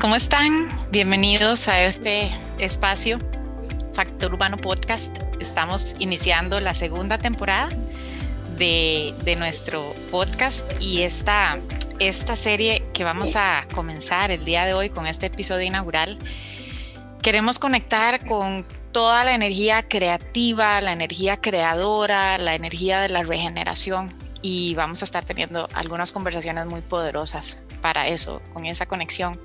¿cómo están? Bienvenidos a este espacio, Factor Urbano Podcast. Estamos iniciando la segunda temporada de, nuestro podcast y esta, esta serie que vamos a comenzar el día de hoy con este episodio inaugural. Queremos conectar con toda la energía creativa, la energía creadora, la energía de la regeneración y vamos a estar teniendo algunas conversaciones muy poderosas para eso, con esa conexión.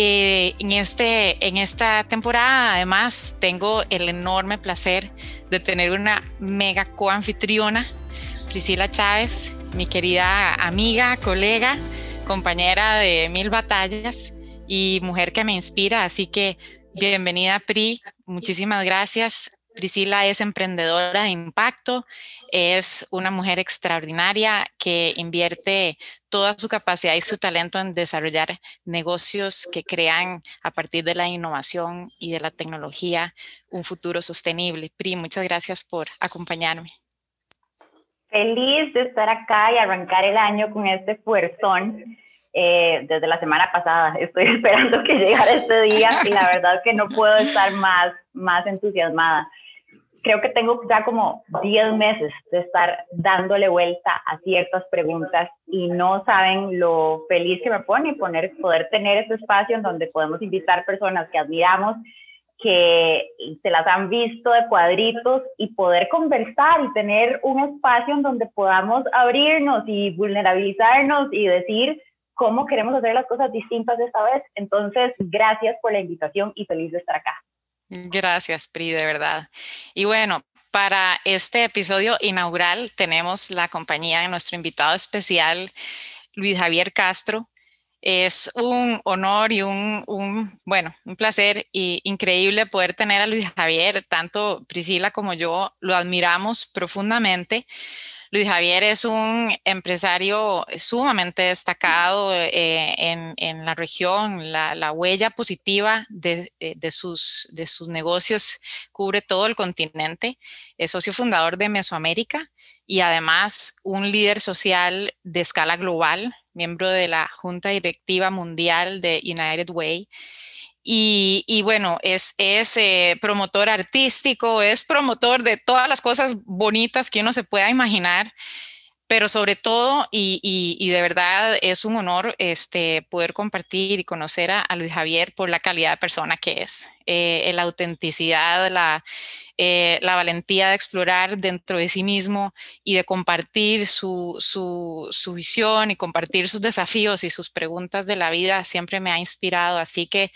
Eh, en, este, en esta temporada, además, tengo el enorme placer de tener una mega coanfitriona, Priscila Chávez, mi querida amiga, colega, compañera de mil batallas y mujer que me inspira. Así que bienvenida, Pri. Muchísimas gracias. Priscila es emprendedora de impacto, es una mujer extraordinaria que invierte toda su capacidad y su talento en desarrollar negocios que crean a partir de la innovación y de la tecnología un futuro sostenible. Pri, muchas gracias por acompañarme. Feliz de estar acá y arrancar el año con este fuerzón. Eh, desde la semana pasada estoy esperando que llegara este día y la verdad que no puedo estar más, más entusiasmada creo que tengo ya como 10 meses de estar dándole vuelta a ciertas preguntas y no saben lo feliz que me pone poner, poder tener este espacio en donde podemos invitar personas que admiramos, que se las han visto de cuadritos y poder conversar y tener un espacio en donde podamos abrirnos y vulnerabilizarnos y decir cómo queremos hacer las cosas distintas esta vez. Entonces, gracias por la invitación y feliz de estar acá. Gracias, Pri, de verdad. Y bueno, para este episodio inaugural tenemos la compañía de nuestro invitado especial, Luis Javier Castro. Es un honor y un, bueno, un placer y increíble poder tener a Luis Javier. Tanto Priscila como yo lo admiramos profundamente Luis Javier es un empresario sumamente destacado eh, en, la región. La, huella positiva eh, de, sus, de sus negocios cubre todo el continente. Es socio fundador de Mesoamérica y además un líder social de escala global, miembro de la Junta Directiva Mundial de United Way y, bueno, es, es eh, promotor artístico, es promotor de todas las cosas bonitas que uno se pueda imaginar, pero sobre todo, y, de verdad es un honor este, poder compartir y conocer a, Luis Javier por la calidad de persona que es, eh, la autenticidad, la, eh, la valentía de explorar dentro de sí mismo y de compartir su, su, su visión y compartir sus desafíos y sus preguntas de la vida siempre me ha inspirado. Así que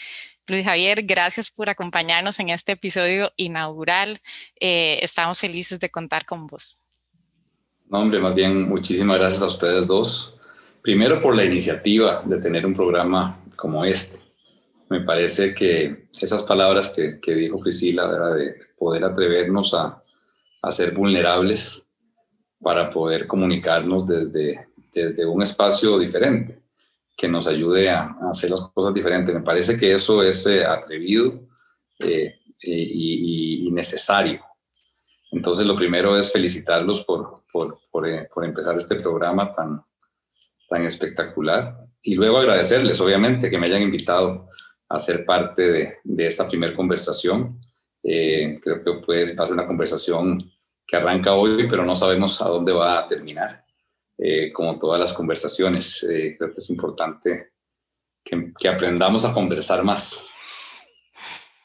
Luis Javier, gracias por acompañarnos en este episodio inaugural. Eh, estamos felices de contar con vos. No, hombre, más bien muchísimas gracias a ustedes dos. Primero por la iniciativa de tener un programa como este. Me parece que esas palabras que, que dijo Priscila, de poder atrevernos a, a ser vulnerables para poder comunicarnos desde, desde un espacio diferente que nos ayude a, hacer las cosas diferentes. Me parece que eso es eh, atrevido eh, y, necesario. Entonces, lo primero es felicitarlos por, por, eh, por, empezar este programa tan, tan espectacular y luego agradecerles, obviamente, que me hayan invitado a ser parte de, de esta primera conversación. creo que puede ser una conversación que arranca hoy, pero no sabemos a dónde va a terminar. Eh, como todas las conversaciones. Eh, creo que es importante que, aprendamos a conversar más.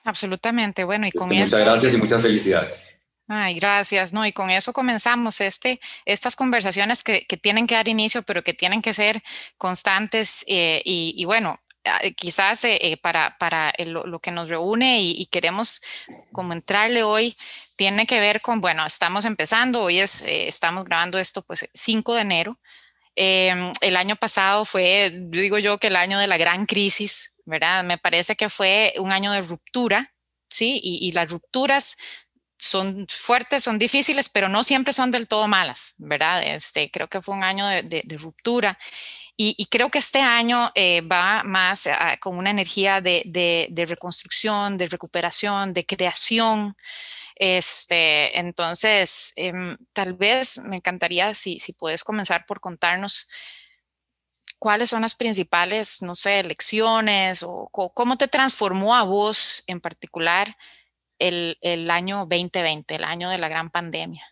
Absolutamente, bueno, y con eso... Muchas gracias y muchas felicidades. Ay, gracias, ¿no? Y con eso comenzamos este, estas conversaciones que, tienen que dar inicio, pero que tienen que ser constantes eh, y, bueno, quizás para, para lo, que nos reúne y, y, queremos como entrarle hoy tiene que ver con, bueno, estamos empezando, hoy es, eh, estamos grabando esto pues 5 de enero. Em, el año pasado fue, digo yo, que el año de la gran crisis, ¿verdad? Me parece que fue un año de ruptura, ¿sí? Y, las rupturas son fuertes, son difíciles, pero no siempre son del todo malas, ¿verdad? Este, creo que fue un año de, ruptura. Y, creo que este año eh, va más con una energía de, de, reconstrucción, de recuperación, de creación, este, entonces, em, tal vez me encantaría si, si puedes comenzar por contarnos ¿cuáles son las principales, no sé, lecciones o cómo te transformó a vos en particular el, el año 2020, el año de la gran pandemia?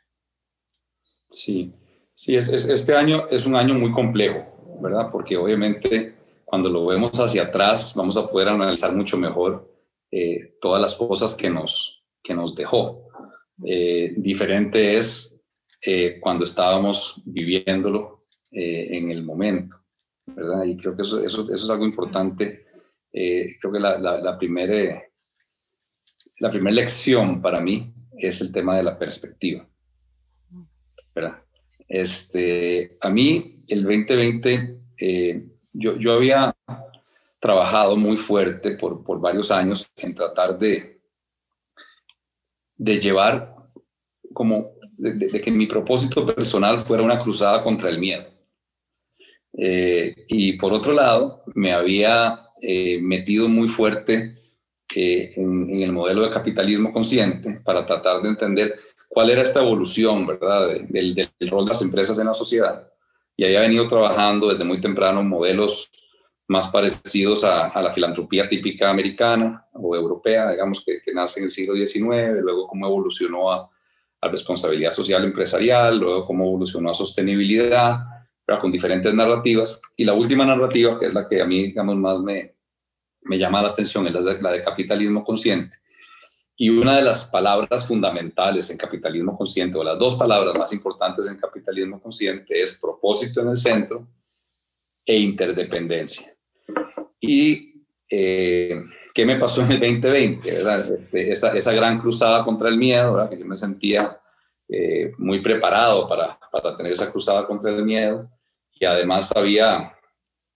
Sí, sí, es, este año es un año muy complejo, ¿verdad? Porque obviamente cuando lo vemos hacia atrás vamos a poder analizar mucho mejor eh, todas las cosas que nos, que nos dejó. Eh, diferente es eh, cuando estábamos viviéndolo en el momento, ¿verdad? Y creo que eso, eso, eso es algo importante. creo que la, la, la primera la primera lección para mí es el tema de la perspectiva. ¿verdad? Este, a mí, el 2020, eh, yo, yo había trabajado muy fuerte por, por varios años en tratar de, de llevar como de, que mi propósito personal fuera una cruzada contra el miedo. Eh, y por otro lado, me había eh, metido muy fuerte en, el modelo de capitalismo consciente para tratar de entender cuál era esta evolución, ¿verdad?, del, del rol de las empresas en la sociedad. Y ahí ha venido trabajando desde muy temprano modelos más parecidos a, la filantropía típica americana o europea, digamos, que, que, nace en el siglo XIX, luego cómo evolucionó a, a responsabilidad social empresarial, luego cómo evolucionó a sostenibilidad, pero con diferentes narrativas. Y la última narrativa, que es la que a mí, digamos, más me, me llama la atención es la de, capitalismo consciente. Y una de las palabras fundamentales en capitalismo consciente, o las dos palabras más importantes en capitalismo consciente, es propósito en el centro e interdependencia. ¿Y eh, qué me pasó en el 2020? Este, esa, gran cruzada contra el miedo, que yo me sentía eh, muy preparado para, para tener esa cruzada contra el miedo y además había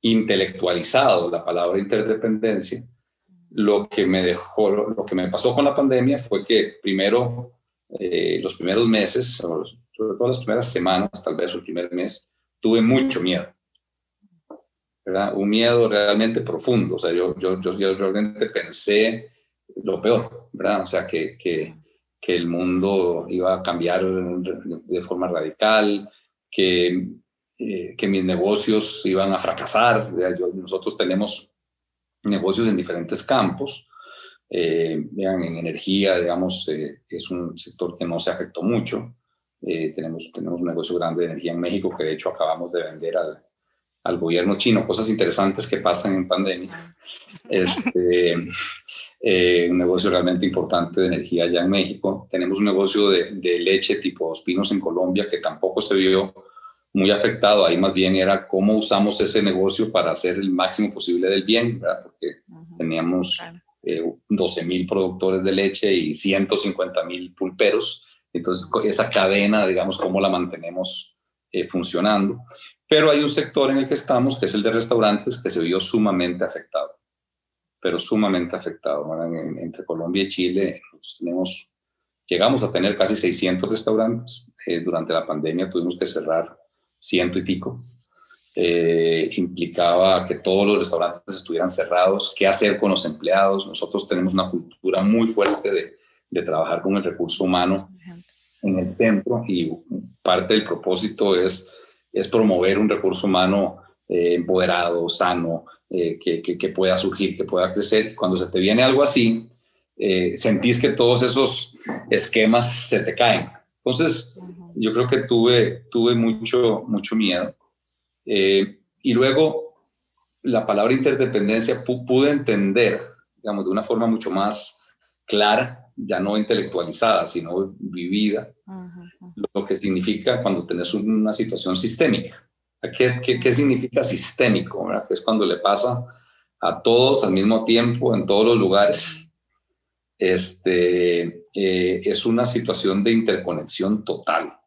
intelectualizado la palabra interdependencia, lo que me dejó, lo que me pasó con la pandemia fue que primero, eh, los primeros meses, sobre todo las primeras semanas, tal vez el primer mes, tuve mucho miedo. ¿Verdad? Un miedo realmente profundo. O sea, yo, yo, yo, yo realmente pensé lo peor, ¿verdad? O sea, que, que, que el mundo iba a cambiar de forma radical, que eh, que mis negocios iban a fracasar. nosotros tenemos negocios en diferentes campos. Eh, vean, en energía, digamos, eh, es un sector que no se afectó mucho. tenemos, tenemos un negocio grande de energía en México que de hecho acabamos de vender al, al gobierno chino. Cosas interesantes que pasan en pandemia. Este, un negocio realmente importante de energía allá en México. Tenemos un negocio de, de leche tipo Dos Pinos en Colombia que tampoco se vio muy afectado. Ahí más bien era cómo usamos ese negocio para hacer el máximo posible del bien, ¿verdad? Porque teníamos 12 eh, mil productores de leche y 150 mil pulperos. Entonces, esa cadena, digamos, cómo la mantenemos eh, funcionando. Pero hay un sector en el que estamos, que es el de restaurantes, que se vio sumamente afectado, pero sumamente afectado. entre Colombia y Chile, nosotros tenemos, llegamos a tener casi 600 restaurantes. Eh, durante la pandemia tuvimos que cerrar ciento y pico. Eh, implicaba que todos los restaurantes estuvieran cerrados, qué hacer con los empleados. Nosotros tenemos una cultura muy fuerte de, de trabajar con el recurso humano en el centro y parte del propósito es, es promover un recurso humano eh, empoderado, sano, eh, que, que, que, pueda surgir, que pueda crecer. Cuando se te viene algo así, sentís que todos esos esquemas se te caen. Entonces, yo creo que tuve, tuve mucho, mucho miedo. Eh, y luego la palabra interdependencia pude entender, digamos, de una forma mucho más clara, ya no intelectualizada, sino vivida, lo que significa cuando tenés una situación sistémica. ¿Qué, qué, qué significa sistémico? Que es cuando le pasa a todos al mismo tiempo, en todos los lugares. Este, eh, es una situación de interconexión total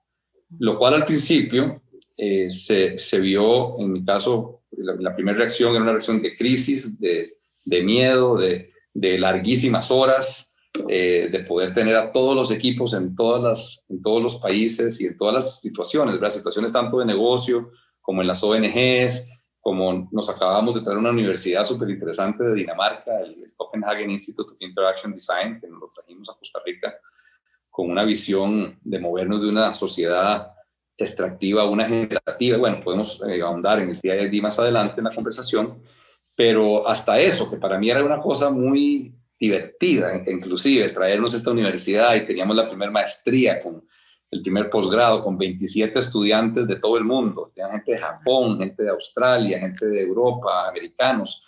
lo cual al principio eh, se, se, vio, en mi caso, la, primera reacción era una reacción de crisis, de, de miedo, de, de, larguísimas horas, eh, de poder tener a todos los equipos en, todas las, en todos los países y en todas las situaciones, las situaciones tanto de negocio como en las ONGs, como nos acabamos de traer una universidad súper interesante de Dinamarca, el Copenhagen Institute of Interaction Design, que nos lo trajimos a Costa Rica con una visión de movernos de una sociedad extractiva, una generativa. Bueno, podemos eh, ahondar en el día más adelante en la conversación, pero hasta eso, que para mí era una cosa muy divertida, inclusive traernos a esta universidad y teníamos la primera maestría con el primer posgrado con 27 estudiantes de todo el mundo, gente de Japón, gente de Australia, gente de Europa, americanos,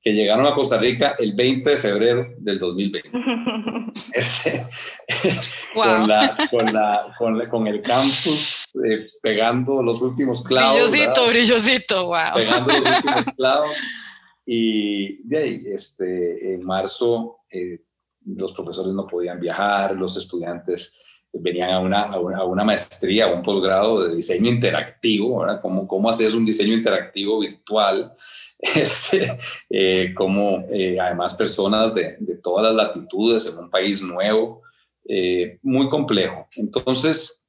que llegaron a Costa Rica el 20 de febrero del 2020. Este, con, la, con, la, con, con, el campus eh, pegando los últimos clavos. Brillosito, brillosito, wow. Pegando los últimos clavos. Y de ahí, este, en marzo, eh, los profesores no podían viajar, los estudiantes venían a una, a una, maestría, a un posgrado de diseño interactivo, ¿verdad? ¿Cómo, cómo haces un diseño interactivo virtual? Este, eh, como eh, además personas de, de, todas las latitudes en un país nuevo, eh, muy complejo. Entonces,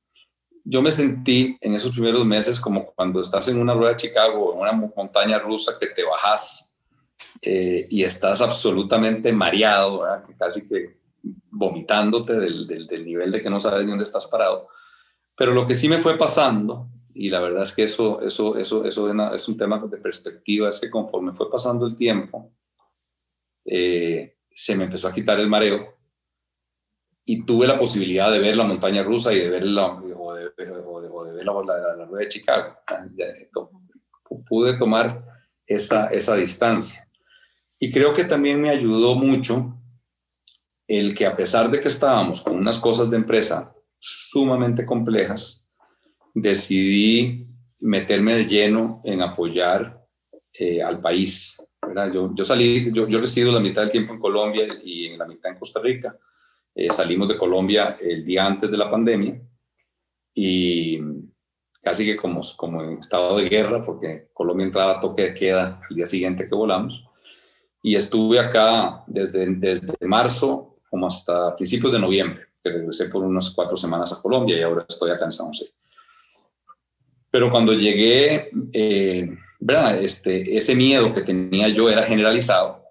yo me sentí en esos primeros meses como cuando estás en una rueda de Chicago, en una montaña rusa que te bajas y estás absolutamente mareado, ¿verdad? casi que vomitándote del, del, nivel de que no sabes ni dónde estás parado. Pero lo que sí me fue pasando, y la verdad es que eso, eso, eso, eso es un tema de perspectiva, es que conforme fue pasando el tiempo, eh, se me empezó a quitar el mareo y tuve la posibilidad de ver la montaña rusa y de ver la, o de, o de, ver la, la, la, rueda de Chicago. Pude tomar esa, esa distancia. Y creo que también me ayudó mucho el que a pesar de que estábamos con unas cosas de empresa sumamente complejas, decidí meterme de lleno en apoyar eh, al país. Yo, yo, salí, yo, yo, resido la mitad del tiempo en Colombia y en la mitad en Costa Rica. Eh, salimos de Colombia el día antes de la pandemia y casi que como, como en estado de guerra, porque Colombia entraba a toque de queda el día siguiente que volamos. Y estuve acá desde, desde marzo como hasta principios de noviembre, que regresé por unas cuatro semanas a Colombia y ahora estoy acá en San José. Pero cuando llegué, eh, Este, ese miedo que tenía yo era generalizado.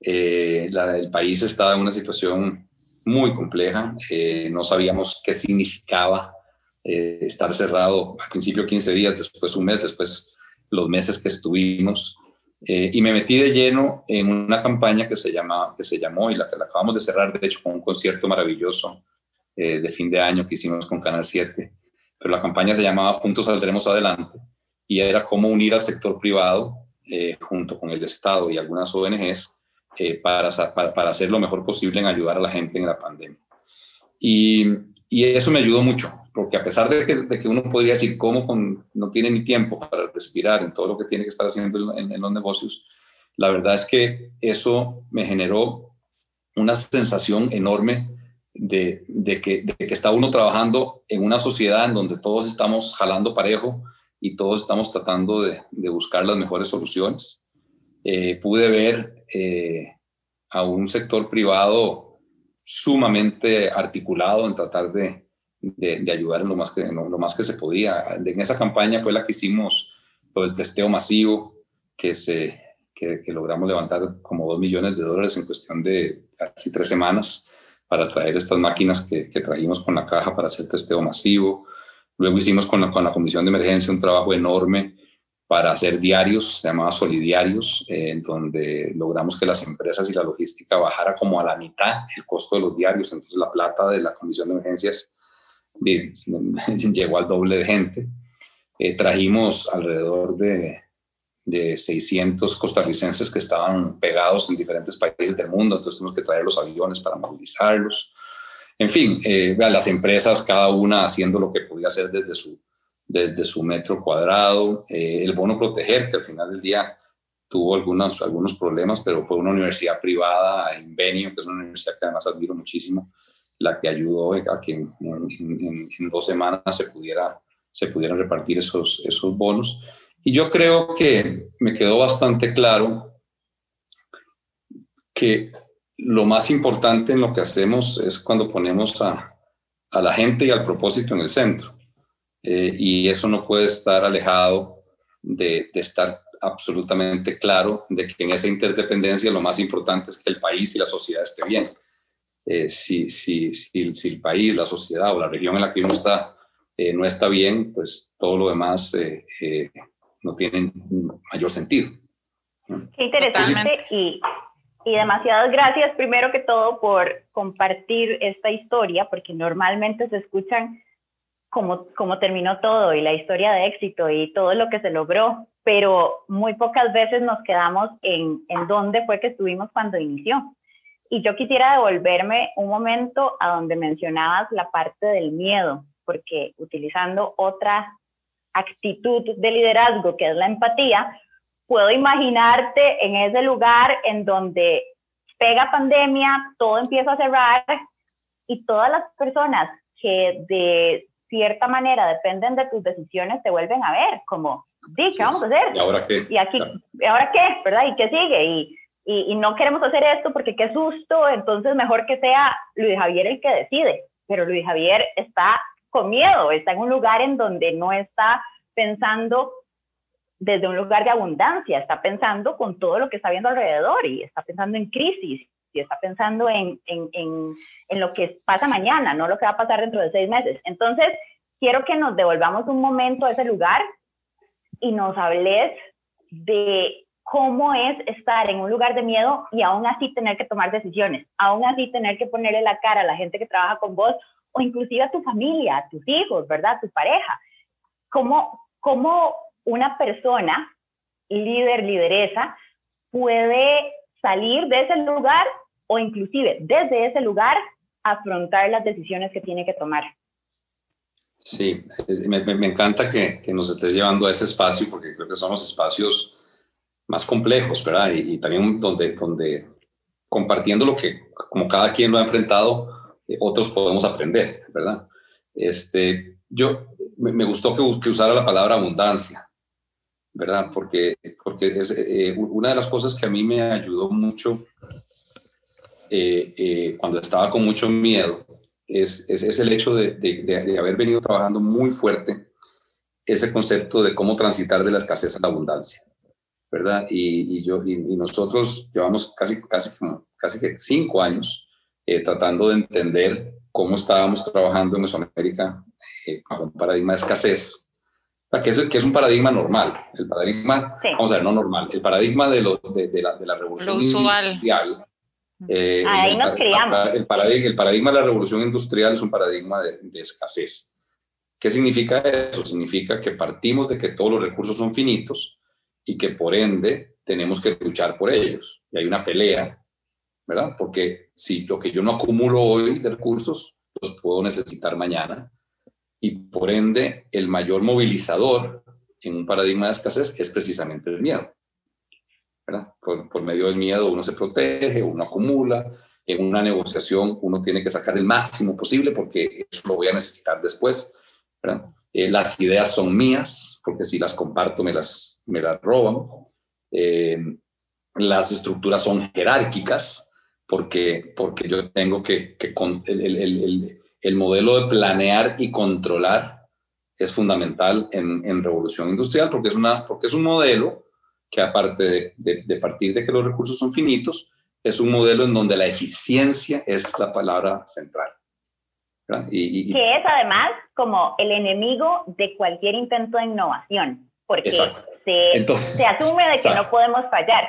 Eh, el país estaba en una situación muy compleja, eh, no sabíamos qué significaba eh, estar cerrado al principio 15 días, después un mes, después los meses que estuvimos. Eh, y me metí de lleno en una campaña que se, llama, que se llamó, y la que acabamos de cerrar, de hecho, con un concierto maravilloso eh, de fin de año que hicimos con Canal 7. Pero la campaña se llamaba Juntos Saldremos Adelante y era cómo unir al sector privado eh, junto con el Estado y algunas ONGs para, para, para, hacer lo mejor posible en ayudar a la gente en la pandemia. Y, y eso me ayudó mucho, porque a pesar de que, de que uno podría decir cómo con, no tiene ni tiempo para respirar en todo lo que tiene que estar haciendo en, los negocios, la verdad es que eso me generó una sensación enorme de, de, que, de, que, está uno trabajando en una sociedad en donde todos estamos jalando parejo y todos estamos tratando de, de buscar las mejores soluciones. Eh, pude ver eh, a un sector privado sumamente articulado en tratar de, de, ayudar en lo más, que, lo más que se podía. En esa campaña fue la que hicimos lo del testeo masivo, que, se, que, logramos levantar como dos millones de dólares en cuestión de casi tres semanas para traer estas máquinas que, que trajimos con la caja para hacer testeo masivo. Luego hicimos con la, con la Comisión de Emergencia un trabajo enorme para hacer diarios, se llamaba Solidiarios, eh, en donde logramos que las empresas y la logística bajara como a la mitad el costo de los diarios. Entonces la plata de la Comisión de Emergencias llegó al doble de gente. Eh, trajimos alrededor de, de 600 costarricenses que estaban pegados en diferentes países del mundo, entonces tuvimos que traer los aviones para movilizarlos. En fin, eh, las empresas, cada una haciendo lo que podía hacer desde su, desde su metro cuadrado. Eh, el bono proteger, que al final del día tuvo algunos, algunos problemas, pero fue una universidad privada, Invenio, que es una universidad que además admiro muchísimo, la que ayudó a que en, dos semanas se, pudiera, se pudieran repartir esos, esos bonos. Y yo creo que me quedó bastante claro que lo más importante en lo que hacemos es cuando ponemos a, a la gente y al propósito en el centro. Eh, y eso no puede estar alejado de, de, estar absolutamente claro de que en esa interdependencia lo más importante es que el país y la sociedad esté bien. Eh, si, si, si, el país, la sociedad o la región en la que uno está eh, no está bien, pues todo lo demás eh, no tiene mayor sentido. Qué interesante y, y demasiadas gracias primero que todo por compartir esta historia, porque normalmente se escuchan cómo, cómo terminó todo y la historia de éxito y todo lo que se logró, pero muy pocas veces nos quedamos en, en dónde fue que estuvimos cuando inició. Y yo quisiera devolverme un momento a donde mencionabas la parte del miedo, porque utilizando otra actitud de liderazgo que es la empatía, puedo imaginarte en ese lugar en donde pega pandemia, todo empieza a cerrar y todas las personas que de cierta manera dependen de tus decisiones te vuelven a ver como, sí, ¿qué vamos a hacer? ¿Y ahora qué? ¿Y aquí, ¿y ahora qué? ¿Verdad? ¿Y qué sigue? Y, y, y, no queremos hacer esto porque qué susto, entonces mejor que sea Luis Javier el que decide. Pero Luis Javier está con miedo, está en un lugar en donde no está pensando desde un lugar de abundancia, está pensando con todo lo que está viendo alrededor y está pensando en crisis y está pensando en, en, en, en, lo que pasa mañana, no lo que va a pasar dentro de seis meses. Entonces, quiero que nos devolvamos un momento a ese lugar y nos hables de cómo es estar en un lugar de miedo y aún así tener que tomar decisiones, aún así tener que ponerle la cara a la gente que trabaja con vos o inclusive a tu familia, a tus hijos, ¿verdad? A tu pareja. ¿Cómo, cómo una persona, líder, lideresa, puede salir de ese lugar o inclusive desde ese lugar afrontar las decisiones que tiene que tomar. Sí, me, me encanta que, que, nos estés llevando a ese espacio porque creo que son los espacios más complejos, ¿verdad? Y, y también donde, donde compartiendo lo que como cada quien lo ha enfrentado, eh, otros podemos aprender, ¿verdad? Este, yo me, gustó que, usara la palabra abundancia, ¿verdad? Porque, porque es eh, una de las cosas que a mí me ayudó mucho eh, eh, cuando estaba con mucho miedo es, es, el hecho de, de, haber venido trabajando muy fuerte ese concepto de cómo transitar de la escasez a la abundancia, ¿verdad? Y, y yo, y, y, nosotros llevamos casi, casi, casi que cinco años tratando de entender cómo estábamos trabajando en Mesoamérica bajo un paradigma de escasez que es, que es un paradigma normal. El paradigma, sí. vamos a ver, no normal, el paradigma de, lo, de, de, la, de la, revolución industrial. Eh, Ahí el, nos criamos. El paradigma, el paradigma de la revolución industrial es un paradigma de, de escasez. ¿Qué significa eso? Significa que partimos de que todos los recursos son finitos y que por ende tenemos que luchar por ellos. Y hay una pelea, ¿verdad? Porque si lo que yo no acumulo hoy de recursos, los puedo necesitar mañana y por ende el mayor movilizador en un paradigma de escasez es precisamente el miedo. Por, por, medio del miedo uno se protege, uno acumula, en una negociación uno tiene que sacar el máximo posible porque eso lo voy a necesitar después. Eh, las ideas son mías, porque si las comparto me las, me las roban. Eh, las estructuras son jerárquicas, porque, porque yo tengo que, que con, el, el, el, el modelo de planear y controlar es fundamental en, en, revolución industrial porque es, una, porque es un modelo que aparte de, de, de, partir de que los recursos son finitos, es un modelo en donde la eficiencia es la palabra central. Y, y, que es además como el enemigo de cualquier intento de innovación, porque se, Entonces, se, asume de que exacto. no podemos fallar.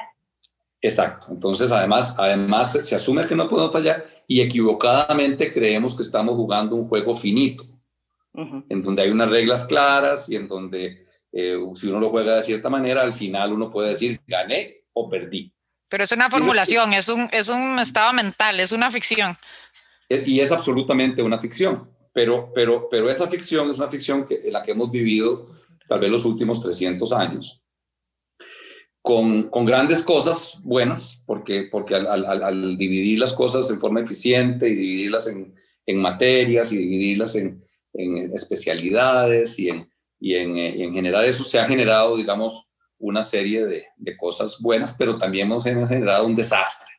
Exacto. Entonces, además, además se asume que no podemos fallar y equivocadamente creemos que estamos jugando un juego finito, uh -huh. en donde hay unas reglas claras y en donde eh, si uno lo juega de cierta manera, al final uno puede decir gané o perdí. Pero es una formulación, es un, es un estado mental, es una ficción. Y es absolutamente una ficción, pero, pero, pero esa ficción es una ficción que, en la que hemos vivido tal vez los últimos 300 años con, con, grandes cosas buenas, porque, porque al, al, al, dividir las cosas en forma eficiente y dividirlas en, en materias y dividirlas en, en especialidades y en, y, en, en general eso se ha generado, digamos, una serie de, de, cosas buenas, pero también hemos generado un desastre,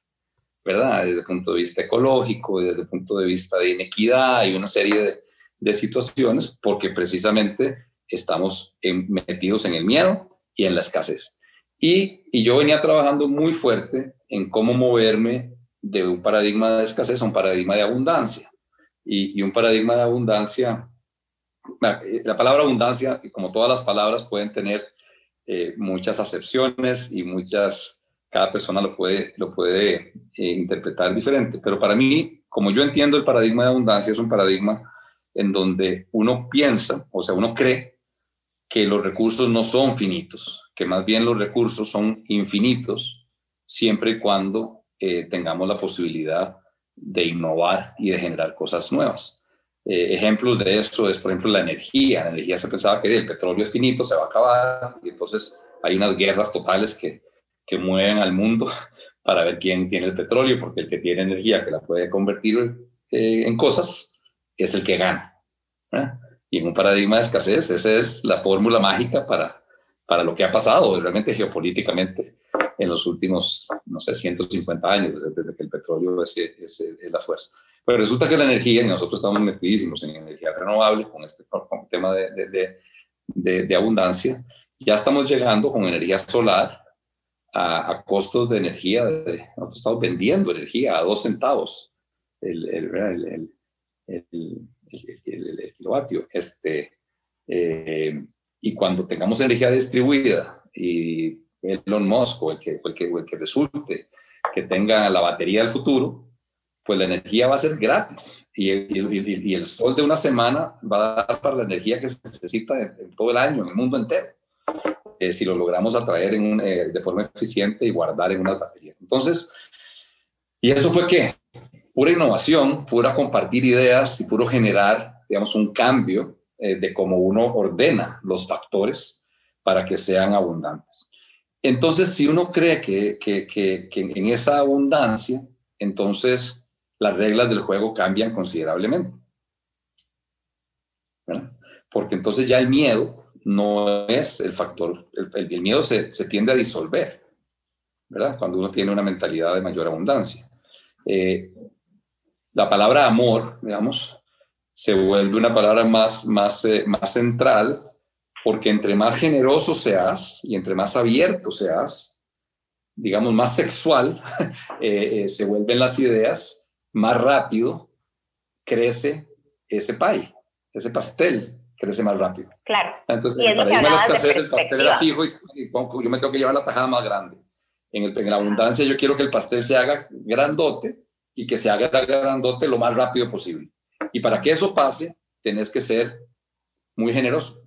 ¿verdad? Desde el punto de vista ecológico, desde el punto de vista de inequidad y una serie de, de situaciones, porque precisamente estamos en, metidos en el miedo y en la escasez. Y, y, yo venía trabajando muy fuerte en cómo moverme de un paradigma de escasez a un paradigma de abundancia. Y, y un paradigma de abundancia la palabra abundancia, como todas las palabras, pueden tener eh, muchas acepciones y muchas, cada persona lo puede, lo puede eh, interpretar diferente. Pero para mí, como yo entiendo el paradigma de abundancia, es un paradigma en donde uno piensa, o sea, uno cree que los recursos no son finitos, que más bien los recursos son infinitos, siempre y cuando eh, tengamos la posibilidad de innovar y de generar cosas nuevas. Eh, ejemplos de eso es, por ejemplo, la energía. La energía se pensaba que el petróleo es finito, se va a acabar, y entonces hay unas guerras totales que, que mueven al mundo para ver quién tiene el petróleo, porque el que tiene energía que la puede convertir eh, en cosas es el que gana. Y en un paradigma de escasez, esa es la fórmula mágica para, para lo que ha pasado realmente geopolíticamente en los últimos, no sé, 150 años, desde, que el petróleo es, es, es, la fuerza. Pero resulta que la energía, y nosotros estamos metidísimos en energía renovable con este con tema de, de, de, de, abundancia, ya estamos llegando con energía solar a, a costos de energía, nosotros estamos vendiendo energía a dos centavos el, el, el, el kilovatio. Este, eh, y cuando tengamos energía distribuida y Elon Musk o el que, el que, el que resulte que tenga la batería del futuro, pues la energía va a ser gratis y, y, el sol de una semana va a dar para la energía que se necesita en, todo el año, en el mundo entero, eh, si lo logramos atraer en eh, de forma eficiente y guardar en unas baterías. Entonces, ¿y eso fue qué? Pura innovación, pura compartir ideas y puro generar, digamos, un cambio eh, de cómo uno ordena los factores para que sean abundantes. Entonces, si uno cree que, en esa abundancia, entonces las reglas del juego cambian considerablemente. Porque entonces ya el miedo no es el factor, el, miedo se, tiende a disolver, ¿verdad? Cuando uno tiene una mentalidad de mayor abundancia. Eh, la palabra amor, digamos, se vuelve una palabra más, más, eh, más central porque entre más generoso seas y entre más abierto seas, digamos, más sexual eh, eh, se vuelven las ideas, más rápido crece ese pay, ese pastel crece más rápido. Claro. Entonces, en el paradigma de la escasez, el pastel era fijo y, yo me tengo que llevar la tajada más grande. En, el, en la abundancia yo quiero que el pastel se haga grandote y que se haga grandote lo más rápido posible. Y para que eso pase, tenés que ser muy generoso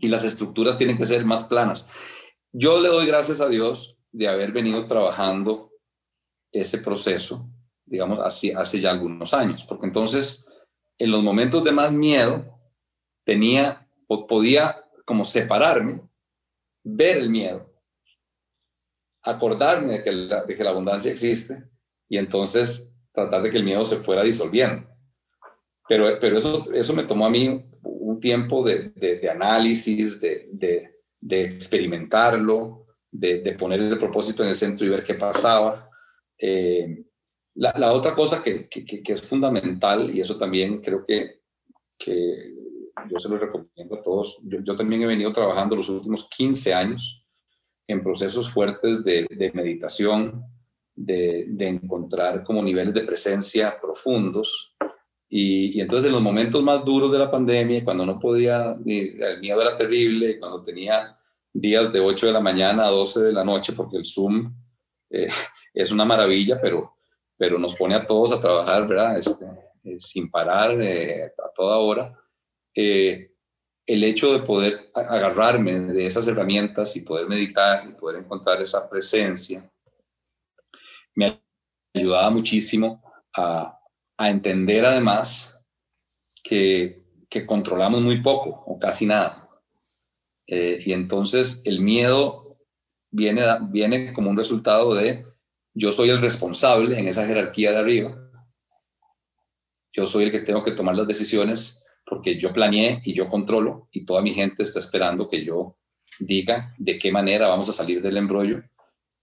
y las estructuras tienen que ser más planas. Yo le doy gracias a Dios de haber venido trabajando ese proceso, digamos, así, hace ya algunos años, porque entonces en los momentos de más miedo tenía, podía como separarme, ver el miedo, acordarme de que, de que la abundancia existe y entonces tratar de que el miedo se fuera disolviendo. Pero, pero eso, eso me tomó a mí tiempo de, de, análisis, de, de experimentarlo, de, poner el propósito en el centro y ver qué pasaba. Eh, la, otra cosa que, que, es fundamental, y eso también creo que, que yo se lo recomiendo a todos, yo, también he venido trabajando los últimos 15 años en procesos fuertes de meditación, de, encontrar como niveles de presencia profundos, y, entonces en los momentos más duros de la pandemia, cuando no podía, el miedo era terrible, cuando tenía días de 8 de la mañana a 12 de la noche, porque el Zoom eh, es una maravilla, pero, pero nos pone a todos a trabajar, ¿verdad? Este, eh, sin parar, eh, a toda hora. el hecho de poder agarrarme de esas herramientas y poder meditar y poder encontrar esa presencia, me ayudaba muchísimo a, entender además que, que controlamos muy poco o casi nada. Eh, y entonces el miedo viene, viene como un resultado de yo soy el responsable en esa jerarquía de arriba. Yo soy el que tengo que tomar las decisiones porque yo planeé y yo controlo y toda mi gente está esperando que yo diga de qué manera vamos a salir del embrollo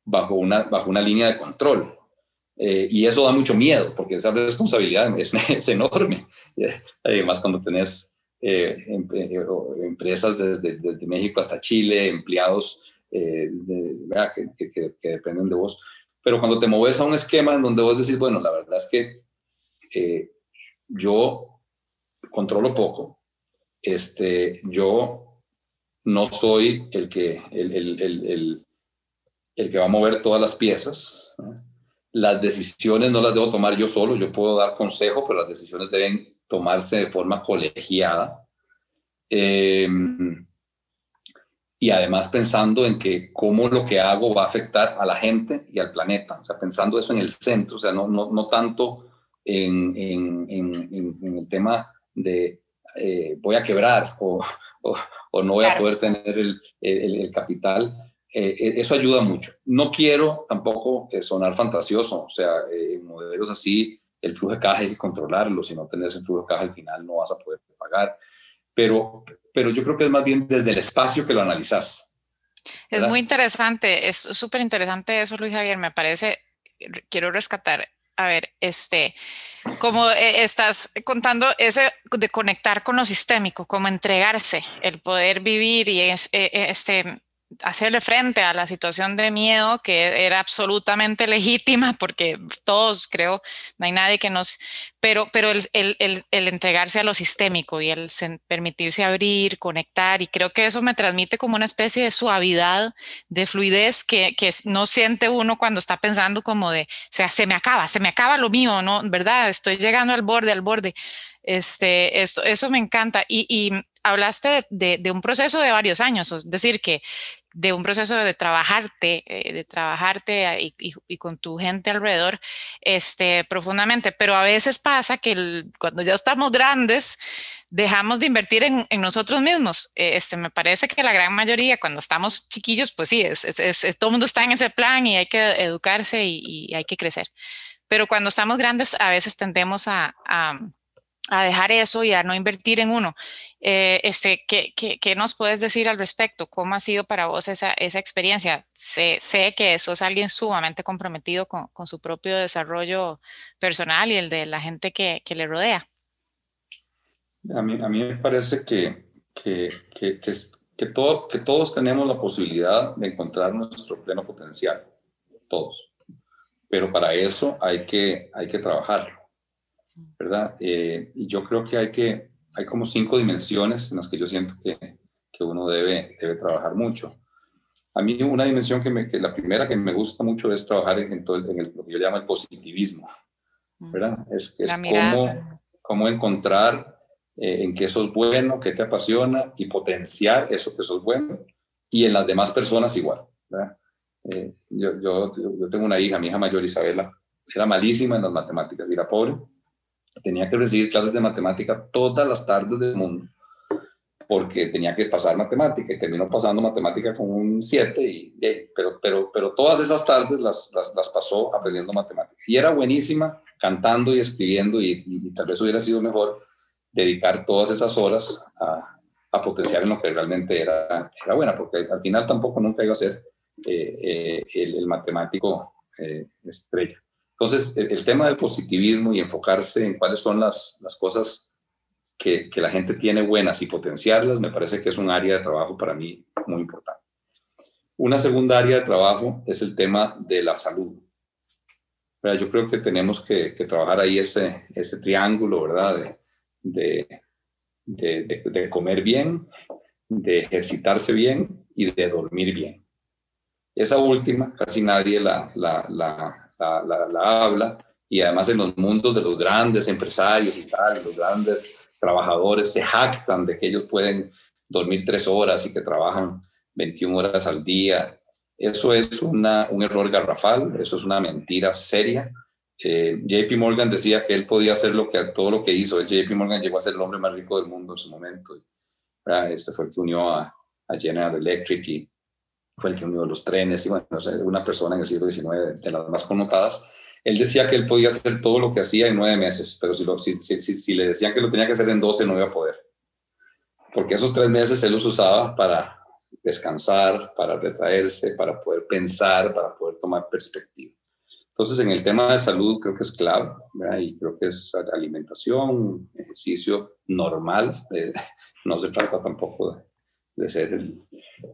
bajo una, bajo una línea de control. Eh, y eso da mucho miedo, porque esa responsabilidad es, enorme. Además, cuando tenés eh, eh, empresas desde, desde, México hasta Chile, empleados que, dependen de vos. Pero cuando te mueves a un esquema en donde vos decís, bueno, la verdad es que yo controlo poco, este, yo no soy el que, el que va a mover todas las piezas. Las decisiones no las debo tomar yo solo, yo puedo dar consejo, pero las decisiones deben tomarse de forma colegiada. Eh, y además pensando en que cómo lo que hago va a afectar a la gente y al planeta, o sea, pensando eso en el centro, o sea, no, no, no tanto en, en, en, el tema de eh, voy a quebrar o, o, no voy a poder tener el, el, el capital, eh, eh, eso ayuda mucho. No quiero tampoco sonar fantasioso, o sea, en modelos así, el flujo de caja hay que controlarlo, si no tenés el flujo de caja al final no vas a poder pagar, pero, pero yo creo que es más bien desde el espacio que lo analizas. Es muy interesante, es súper interesante eso, Luis Javier, me parece, quiero rescatar, a ver, este, como eh, estás contando ese de conectar con lo sistémico, como entregarse, el poder vivir y es, eh, este, hacerle frente a la situación de miedo que era absolutamente legítima porque todos creo, no hay nadie que nos, pero, pero el, el, el, entregarse a lo sistémico y el permitirse abrir, conectar y creo que eso me transmite como una especie de suavidad, de fluidez que, que no siente uno cuando está pensando como de, o sea, se me acaba, se me acaba lo mío, ¿no? ¿Verdad? Estoy llegando al borde, al borde. Este, esto, eso me encanta. Y, y hablaste de, de, un proceso de varios años, es decir, que de un proceso de trabajarte, eh, de trabajarte y, con tu gente alrededor, este, profundamente. Pero a veces pasa que cuando ya estamos grandes, dejamos de invertir en, nosotros mismos. Eh, este, me parece que la gran mayoría, cuando estamos chiquillos, pues sí, es, todo el mundo está en ese plan y hay que educarse y, hay que crecer. Pero cuando estamos grandes, a veces tendemos a a dejar eso y a no invertir en uno. Eh, este, ¿qué, qué, qué, nos puedes decir al respecto? ¿Cómo ha sido para vos esa, esa experiencia? Sé, sé, que eso es alguien sumamente comprometido con, con, su propio desarrollo personal y el de la gente que, que le rodea. A mí, a mí me parece que, que, que, que, todo, que todos tenemos la posibilidad de encontrar nuestro pleno potencial, todos. Pero para eso hay que, hay que trabajarlo ¿verdad? Eh, y yo creo que hay que, hay como cinco dimensiones en las que yo siento que, que uno debe, debe trabajar mucho. A mí una dimensión que, me, que la primera que me gusta mucho es trabajar en, todo en el, lo que yo llamo el positivismo, mm. ¿verdad? Es, es cómo, cómo, encontrar eh, en qué sos bueno, qué te apasiona y potenciar eso que sos bueno y en las demás personas igual, ¿verdad? Eh, yo, yo, yo tengo una hija, mi hija mayor Isabela, era malísima en las matemáticas, era pobre, tenía que recibir clases de matemática todas las tardes del mundo porque tenía que pasar matemática y terminó pasando matemática con un 7, y, pero, pero, pero todas esas tardes las, las, pasó aprendiendo matemática. Y era buenísima cantando y escribiendo y, tal vez hubiera sido mejor dedicar todas esas horas a, a, potenciar en lo que realmente era, era buena, porque al final tampoco nunca iba a ser eh, eh, el, el, matemático eh, estrella. Entonces, el, tema del positivismo y enfocarse en cuáles son las, las cosas que, que, la gente tiene buenas y potenciarlas, me parece que es un área de trabajo para mí muy importante. Una segunda área de trabajo es el tema de la salud. Yo creo que tenemos que, trabajar ahí ese, ese triángulo, ¿verdad? De, de, comer bien, de ejercitarse bien y de dormir bien. Esa última, casi nadie la, la la, habla y además en los mundos de los grandes empresarios y tal, los grandes trabajadores se jactan de que ellos pueden dormir tres horas y que trabajan 21 horas al día. Eso es una, un error garrafal, eso es una mentira seria. Eh, JP Morgan decía que él podía hacer lo que, todo lo que hizo. JP Morgan llegó a ser el hombre más rico del mundo en su momento. Este fue el que unió a General Electric y, fue el que unió los trenes y bueno, una persona en el siglo XIX de, las más connotadas. Él decía que él podía hacer todo lo que hacía en nueve meses, pero si, le decían que lo tenía que hacer en doce, no iba a poder. Porque esos tres meses él los usaba para descansar, para retraerse, para poder pensar, para poder tomar perspectiva. Entonces, en el tema de salud creo que es clave, ¿verdad? y creo que es alimentación, ejercicio normal, eh, no se trata tampoco de, de ser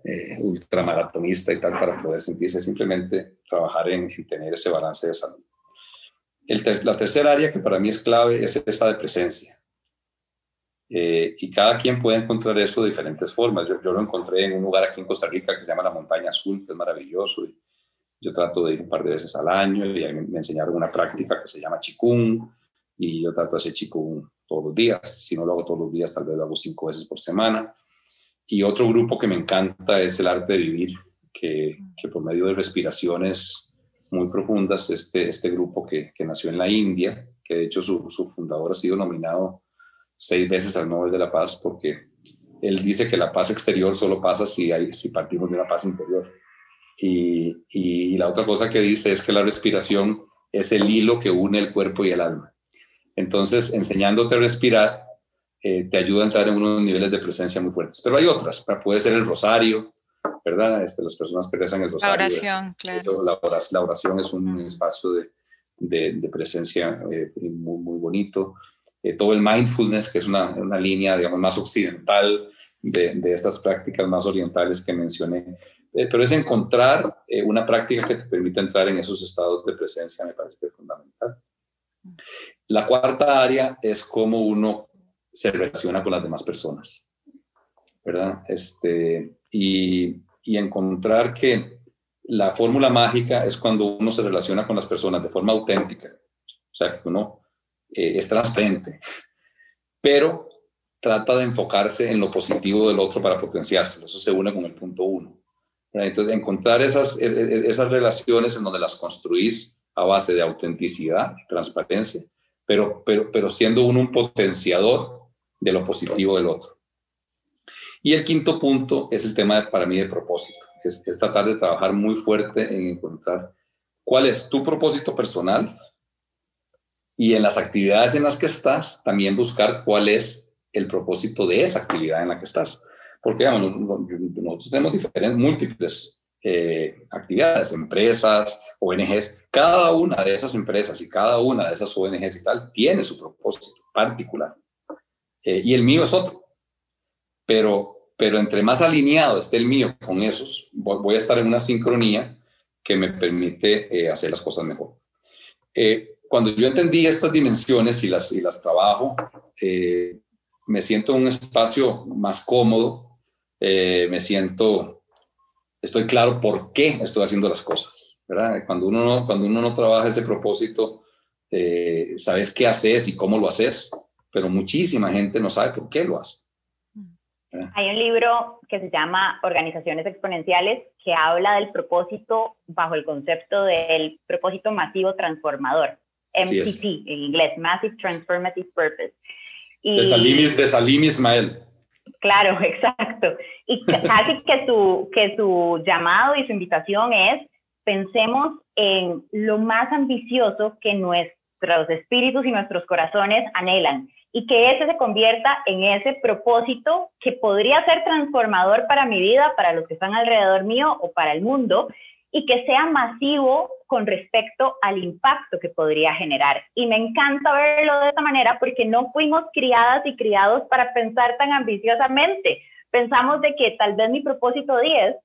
eh, ultramaratonista y tal para poder sentirse, simplemente trabajar en, tener ese balance de salud. El la tercera área que para mí es clave es esta de presencia. Eh, y cada quien puede encontrar eso de diferentes formas. Yo, yo, lo encontré en un lugar aquí en Costa Rica que se llama la Montaña Azul, que es maravilloso. Y yo trato de ir un par de veces al año y me enseñaron una práctica que se llama Chikung y yo trato de hacer Chikung todos los días. Si no lo hago todos los días, tal vez lo hago cinco veces por semana. Y otro grupo que me encanta es el arte de vivir, que, por medio de respiraciones muy profundas, este, este grupo que, que nació en la India, que de hecho su, su fundador ha sido nominado seis veces al Nobel de la Paz porque él dice que la paz exterior solo pasa si, hay, si partimos de una paz interior. Y, y, la otra cosa que dice es que la respiración es el hilo que une el cuerpo y el alma. Entonces, enseñándote a respirar, eh, te ayuda a entrar en unos niveles de presencia muy fuertes. Pero hay otras, puede ser el rosario, ¿verdad? Este, las personas que rezan el rosario. La oración, claro. La, la, oración es un espacio de, de, de presencia eh, muy, muy bonito. Eh, todo el mindfulness, que es una, una, línea, digamos, más occidental de, de, estas prácticas más orientales que mencioné. Eh, pero es encontrar eh, una práctica que te permita entrar en esos estados de presencia, me parece que es fundamental. La cuarta área es cómo uno se relaciona con las demás personas, ¿verdad? Este, y, y encontrar que la fórmula mágica es cuando uno se relaciona con las personas de forma auténtica, o sea, que uno eh, es transparente, pero trata de enfocarse en lo positivo del otro para potenciárselo. Eso se une con el punto uno. Entonces, encontrar esas, esas relaciones en donde las construís a base de autenticidad transparencia, pero, pero, pero siendo uno un potenciador de lo positivo del otro. Y el quinto punto es el tema para mí de propósito, es, es tratar trabajar muy fuerte en encontrar cuál es tu propósito personal, y en las actividades en las que estás, también buscar cuál es el propósito de esa actividad en la que estás. Porque digamos, nosotros tenemos diferentes, múltiples eh, actividades, empresas, ONGs. Cada una de esas empresas y cada una de esas ONGs y tal tiene su propósito particular. Eh, y el mío es otro. Pero, pero entre más alineado esté el mío con esos, voy a estar en una sincronía que me permite eh, hacer las cosas mejor. Eh, cuando yo entendí estas dimensiones y las, y las trabajo, me siento en un espacio más cómodo, me siento, estoy claro por qué estoy haciendo las cosas, ¿verdad? Cuando uno no, cuando uno no trabaja ese propósito, sabes qué haces y cómo lo haces, pero muchísima gente no sabe por qué lo hace. Hay un libro que se llama Organizaciones Exponenciales que habla del propósito bajo el concepto del propósito masivo transformador. MTP en inglés, Massive Transformative Purpose. Y, de, Salim, de Salim Ismael. Claro, exacto. Y casi que su, que su llamado y su invitación es, pensemos en lo más ambicioso que nuestros espíritus y nuestros corazones anhelan y que ese se convierta en ese propósito que podría ser transformador para mi vida, para los que están alrededor mío o para el mundo, y que sea masivo con respecto al impacto que podría generar. Y me encanta verlo de esta manera porque no fuimos criadas y criados para pensar tan ambiciosamente. Pensamos de que tal vez mi propósito 10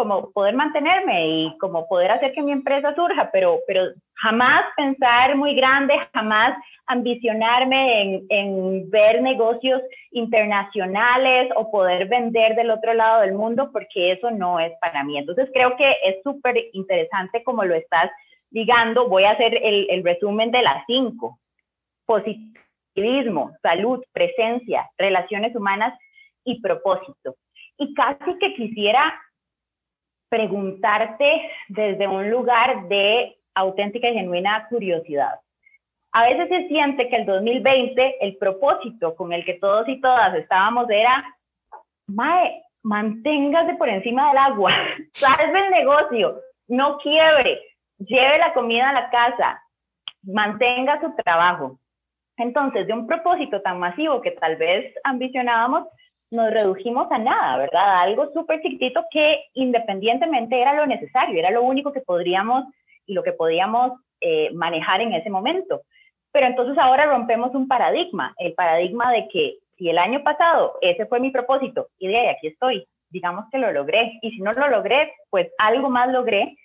como poder mantenerme y como poder hacer que mi empresa surja, pero, pero jamás pensar muy grande, jamás ambicionarme en, en, ver negocios internacionales o poder vender del otro lado del mundo, porque eso no es para mí. Entonces creo que es súper interesante como lo estás digando. Voy a hacer el, el resumen de las cinco. Positivismo, salud, presencia, relaciones humanas y propósito. Y casi que quisiera preguntarte desde un lugar de auténtica y genuina curiosidad. A veces se siente que el 2020, el propósito con el que todos y todas estábamos era, Mae, manténgase por encima del agua, salve el negocio, no quiebre, lleve la comida a la casa, mantenga su trabajo. Entonces, de un propósito tan masivo que tal vez ambicionábamos, nos redujimos a nada, ¿verdad? algo súper chiquitito que independientemente era lo necesario, era lo único que podríamos y lo que podíamos eh, manejar en ese momento. Pero entonces ahora rompemos un paradigma, el paradigma de que si el año pasado ese fue mi propósito y de aquí estoy, digamos que lo logré, y si no lo logré, pues algo más logré,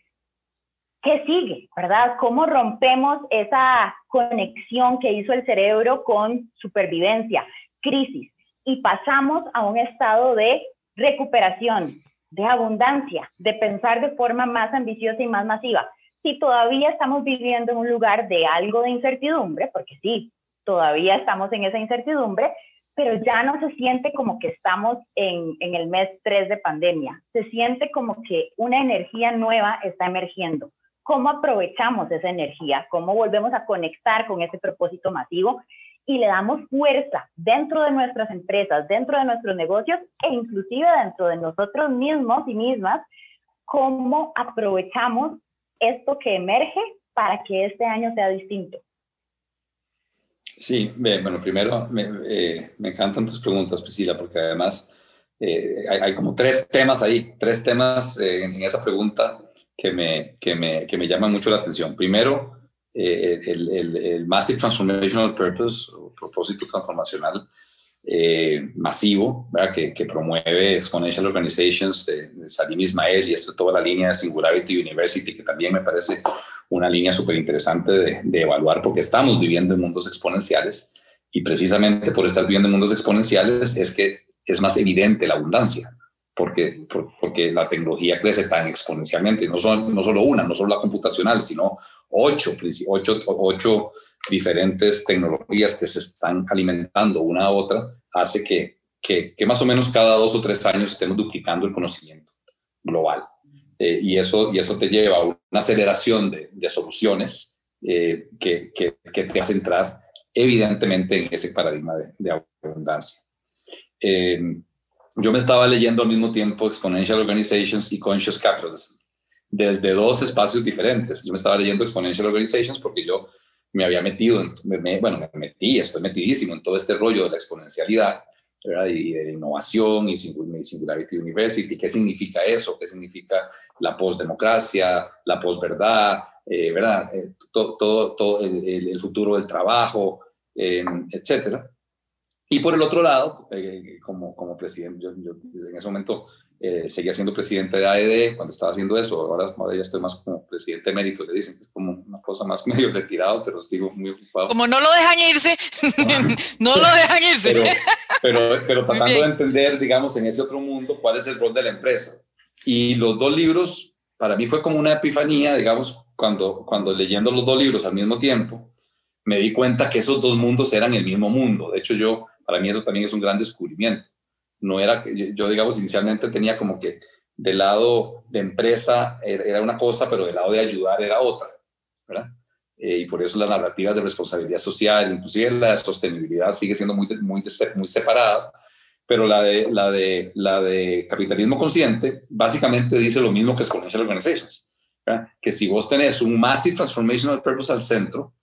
¿qué sigue? ¿Verdad? ¿Cómo rompemos esa conexión que hizo el cerebro con supervivencia, crisis? Y pasamos a un estado de recuperación, de abundancia, de pensar de forma más ambiciosa y más masiva. Si todavía estamos viviendo en un lugar de algo de incertidumbre, porque sí, todavía estamos en esa incertidumbre, pero ya no se siente como que estamos en, el mes 3 de pandemia, se siente como que una energía nueva está emergiendo. ¿Cómo aprovechamos esa energía? ¿Cómo volvemos a conectar con ese propósito masivo? Y le damos fuerza dentro de nuestras empresas, dentro de nuestros negocios e inclusive dentro de nosotros mismos y mismas, cómo aprovechamos esto que emerge para que este año sea distinto. Sí, bueno, primero me, eh, me encantan tus preguntas, Priscila, porque además eh, hay, como tres temas ahí, tres temas eh, en, esa pregunta que me, que, me, que me llaman mucho la atención. Primero, eh, el, Massive Transformational Purpose, o propósito transformacional eh, masivo, Que, promueve Exponential Organizations de, de Salim Ismael y esto toda la línea de Singularity University, que también me parece una línea súper interesante de, de, evaluar porque estamos viviendo en mundos exponenciales y precisamente por estar viviendo en mundos exponenciales es que es más evidente la abundancia porque, porque la tecnología crece tan exponencialmente, no, son, no solo una, no solo la computacional, sino ocho, ocho, ocho diferentes tecnologías que se están alimentando una a otra, hace que, que, que, más o menos cada dos o tres años estemos duplicando el conocimiento global. Eh, y, eso, y eso te lleva a una aceleración de, de soluciones eh, que, que, te hace entrar evidentemente en ese paradigma de, de abundancia. Eh, yo me estaba leyendo al mismo tiempo Exponential Organizations y Conscious Capitalism, desde dos espacios diferentes. Yo me estaba leyendo Exponential Organizations porque yo me había metido, en, bueno, me metí, estoy metidísimo en todo este rollo de la exponencialidad ¿verdad? y de innovación y Singularity University. ¿Qué significa eso? ¿Qué significa la postdemocracia, la posverdad, eh, ¿verdad? Eh, todo, todo, todo el, el, futuro del trabajo, eh, etcétera. Y por el otro lado, eh, como, como presidente, yo, en ese momento eh, seguía siendo presidente de AED cuando estaba haciendo eso, ahora, ahora ya estoy más como presidente emérito, le dicen que es como una cosa más medio retirado, pero estoy muy ocupado. Como no lo dejan irse, no lo dejan irse. Pero, pero, pero tratando de entender, digamos, en ese otro mundo, cuál es el rol de la empresa. Y los dos libros, para mí fue como una epifanía, digamos, cuando, cuando leyendo los dos libros al mismo tiempo, me di cuenta que esos dos mundos eran el mismo mundo. De hecho, yo para mí eso también es un gran descubrimiento. No era, yo digamos, inicialmente tenía como que del lado de empresa era una cosa, pero del lado de ayudar era otra. Eh, y por eso las narrativas de responsabilidad social, inclusive la de sostenibilidad sigue siendo muy, muy, muy separada, pero la de, la, de, la de capitalismo consciente básicamente dice lo mismo que Exponential Organizations, ¿verdad? que si vos tenés un Massive Transformational Purpose al centro,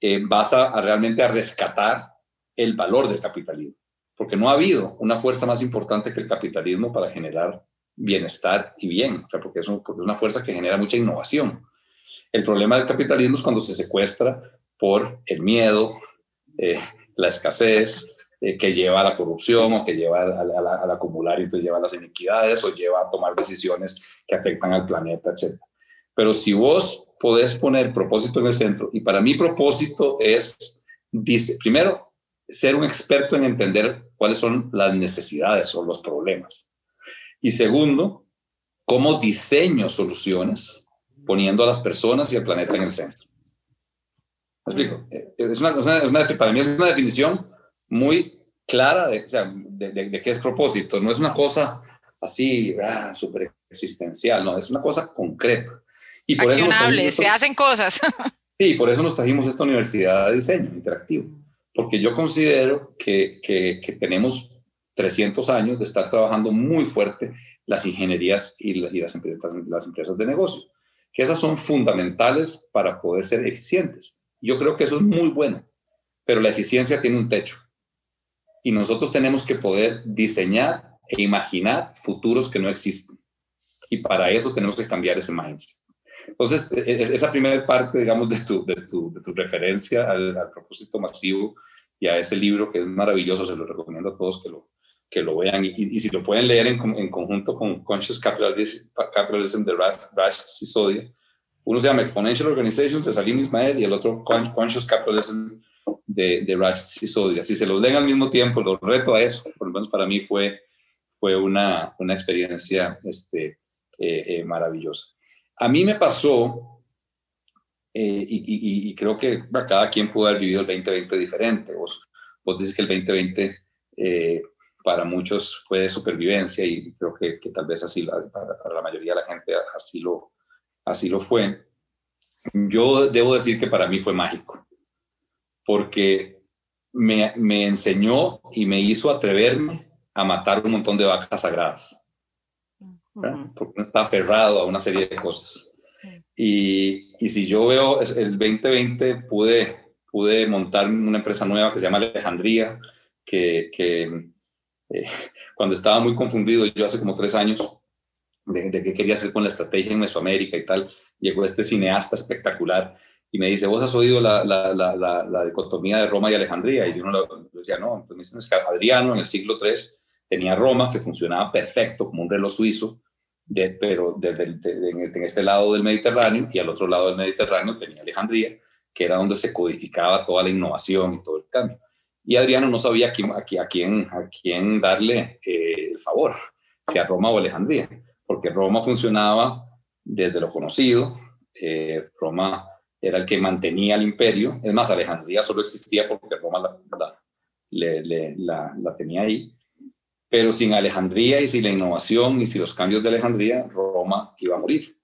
eh, vas a, a, realmente a rescatar el valor del capitalismo, porque no ha habido una fuerza más importante que el capitalismo para generar bienestar y bien, porque, es una fuerza que genera mucha innovación. El problema del capitalismo es cuando se secuestra por el miedo, eh, la escasez, eh, que lleva a la corrupción o que lleva al acumular y entonces lleva a las inequidades o lleva a tomar decisiones que afectan al planeta, etc. Pero si vos podés poner propósito en el centro, y para mí propósito es, dice, primero, ser un experto en entender cuáles son las necesidades o los problemas. Y segundo, cómo diseño soluciones poniendo a las personas y al planeta en el centro. ¿Me explico? Eh, es una, para mí es una definición muy clara de, o sea, de, de, qué es propósito. No es una cosa así, ah, súper existencial, no, es una cosa concreta. Y por Accionable, eso se hacen cosas. sí, por eso nos trajimos esta universidad de diseño interactivo porque yo considero que, tenemos 300 años de estar trabajando muy fuerte las ingenierías y, las, empresas, las empresas de negocio, que esas son fundamentales para poder ser eficientes. Yo creo que eso es muy bueno, pero la eficiencia tiene un techo y nosotros tenemos que poder diseñar e imaginar futuros que no existen. Y para eso tenemos que cambiar ese mindset. Entonces, e, e, esa primera parte, digamos, de tu, de tu, de tu referencia al, al, propósito masivo y a ese libro que es maravilloso, se lo recomiendo a todos que lo, que lo vean. Y, y si lo pueden leer en, en conjunto con Conscious Capitalism, Capitalism de Rash Sisodia, uno se llama Exponential Organizations de Salim Ismael y el otro Conscious Capitalism de, de Raj Sisodria. Si se los leen al mismo tiempo, los reto a eso. Por lo menos para mí fue, fue una, una experiencia este, eh, eh, maravillosa. A mí me pasó, eh, y, creo que cada quien pudo haber vivido el 2020 diferente. Vos, vos dices que el 2020 para muchos fue de supervivencia y creo que, tal vez así, para, para, la mayoría de la gente así lo, así lo fue. Yo debo decir que para mí fue mágico porque me, me, enseñó y me hizo atreverme a matar un montón de vacas sagradas. Porque uno está aferrado a una serie de cosas. Y, y, si yo veo el 2020, pude, pude montar una empresa nueva que se llama Alejandría, que, que eh, cuando estaba muy confundido, yo hace como tres años, de, de qué quería hacer con la estrategia en Mesoamérica y tal, llegó este cineasta espectacular y me dice, ¿vos has oído la, la, la, la dicotomía de Roma y Alejandría? Y yo no lo, decía, no, entonces que Adriano en el siglo III tenía Roma, que funcionaba perfecto como un reloj suizo, de, pero desde este, en, este lado del Mediterráneo y al otro lado del Mediterráneo tenía Alejandría, que era donde se codificaba toda la innovación y todo el cambio. Y Adriano no sabía a quién, a quién, a quién darle eh, el favor, si a Roma o Alejandría, porque Roma funcionaba desde lo conocido, eh, Roma era el que mantenía el imperio. Es más, Alejandría solo existía porque Roma la, la, tenía ahí. Pero sin Alejandría y sin la innovación y sin los cambios de Alejandría, Roma iba a morir.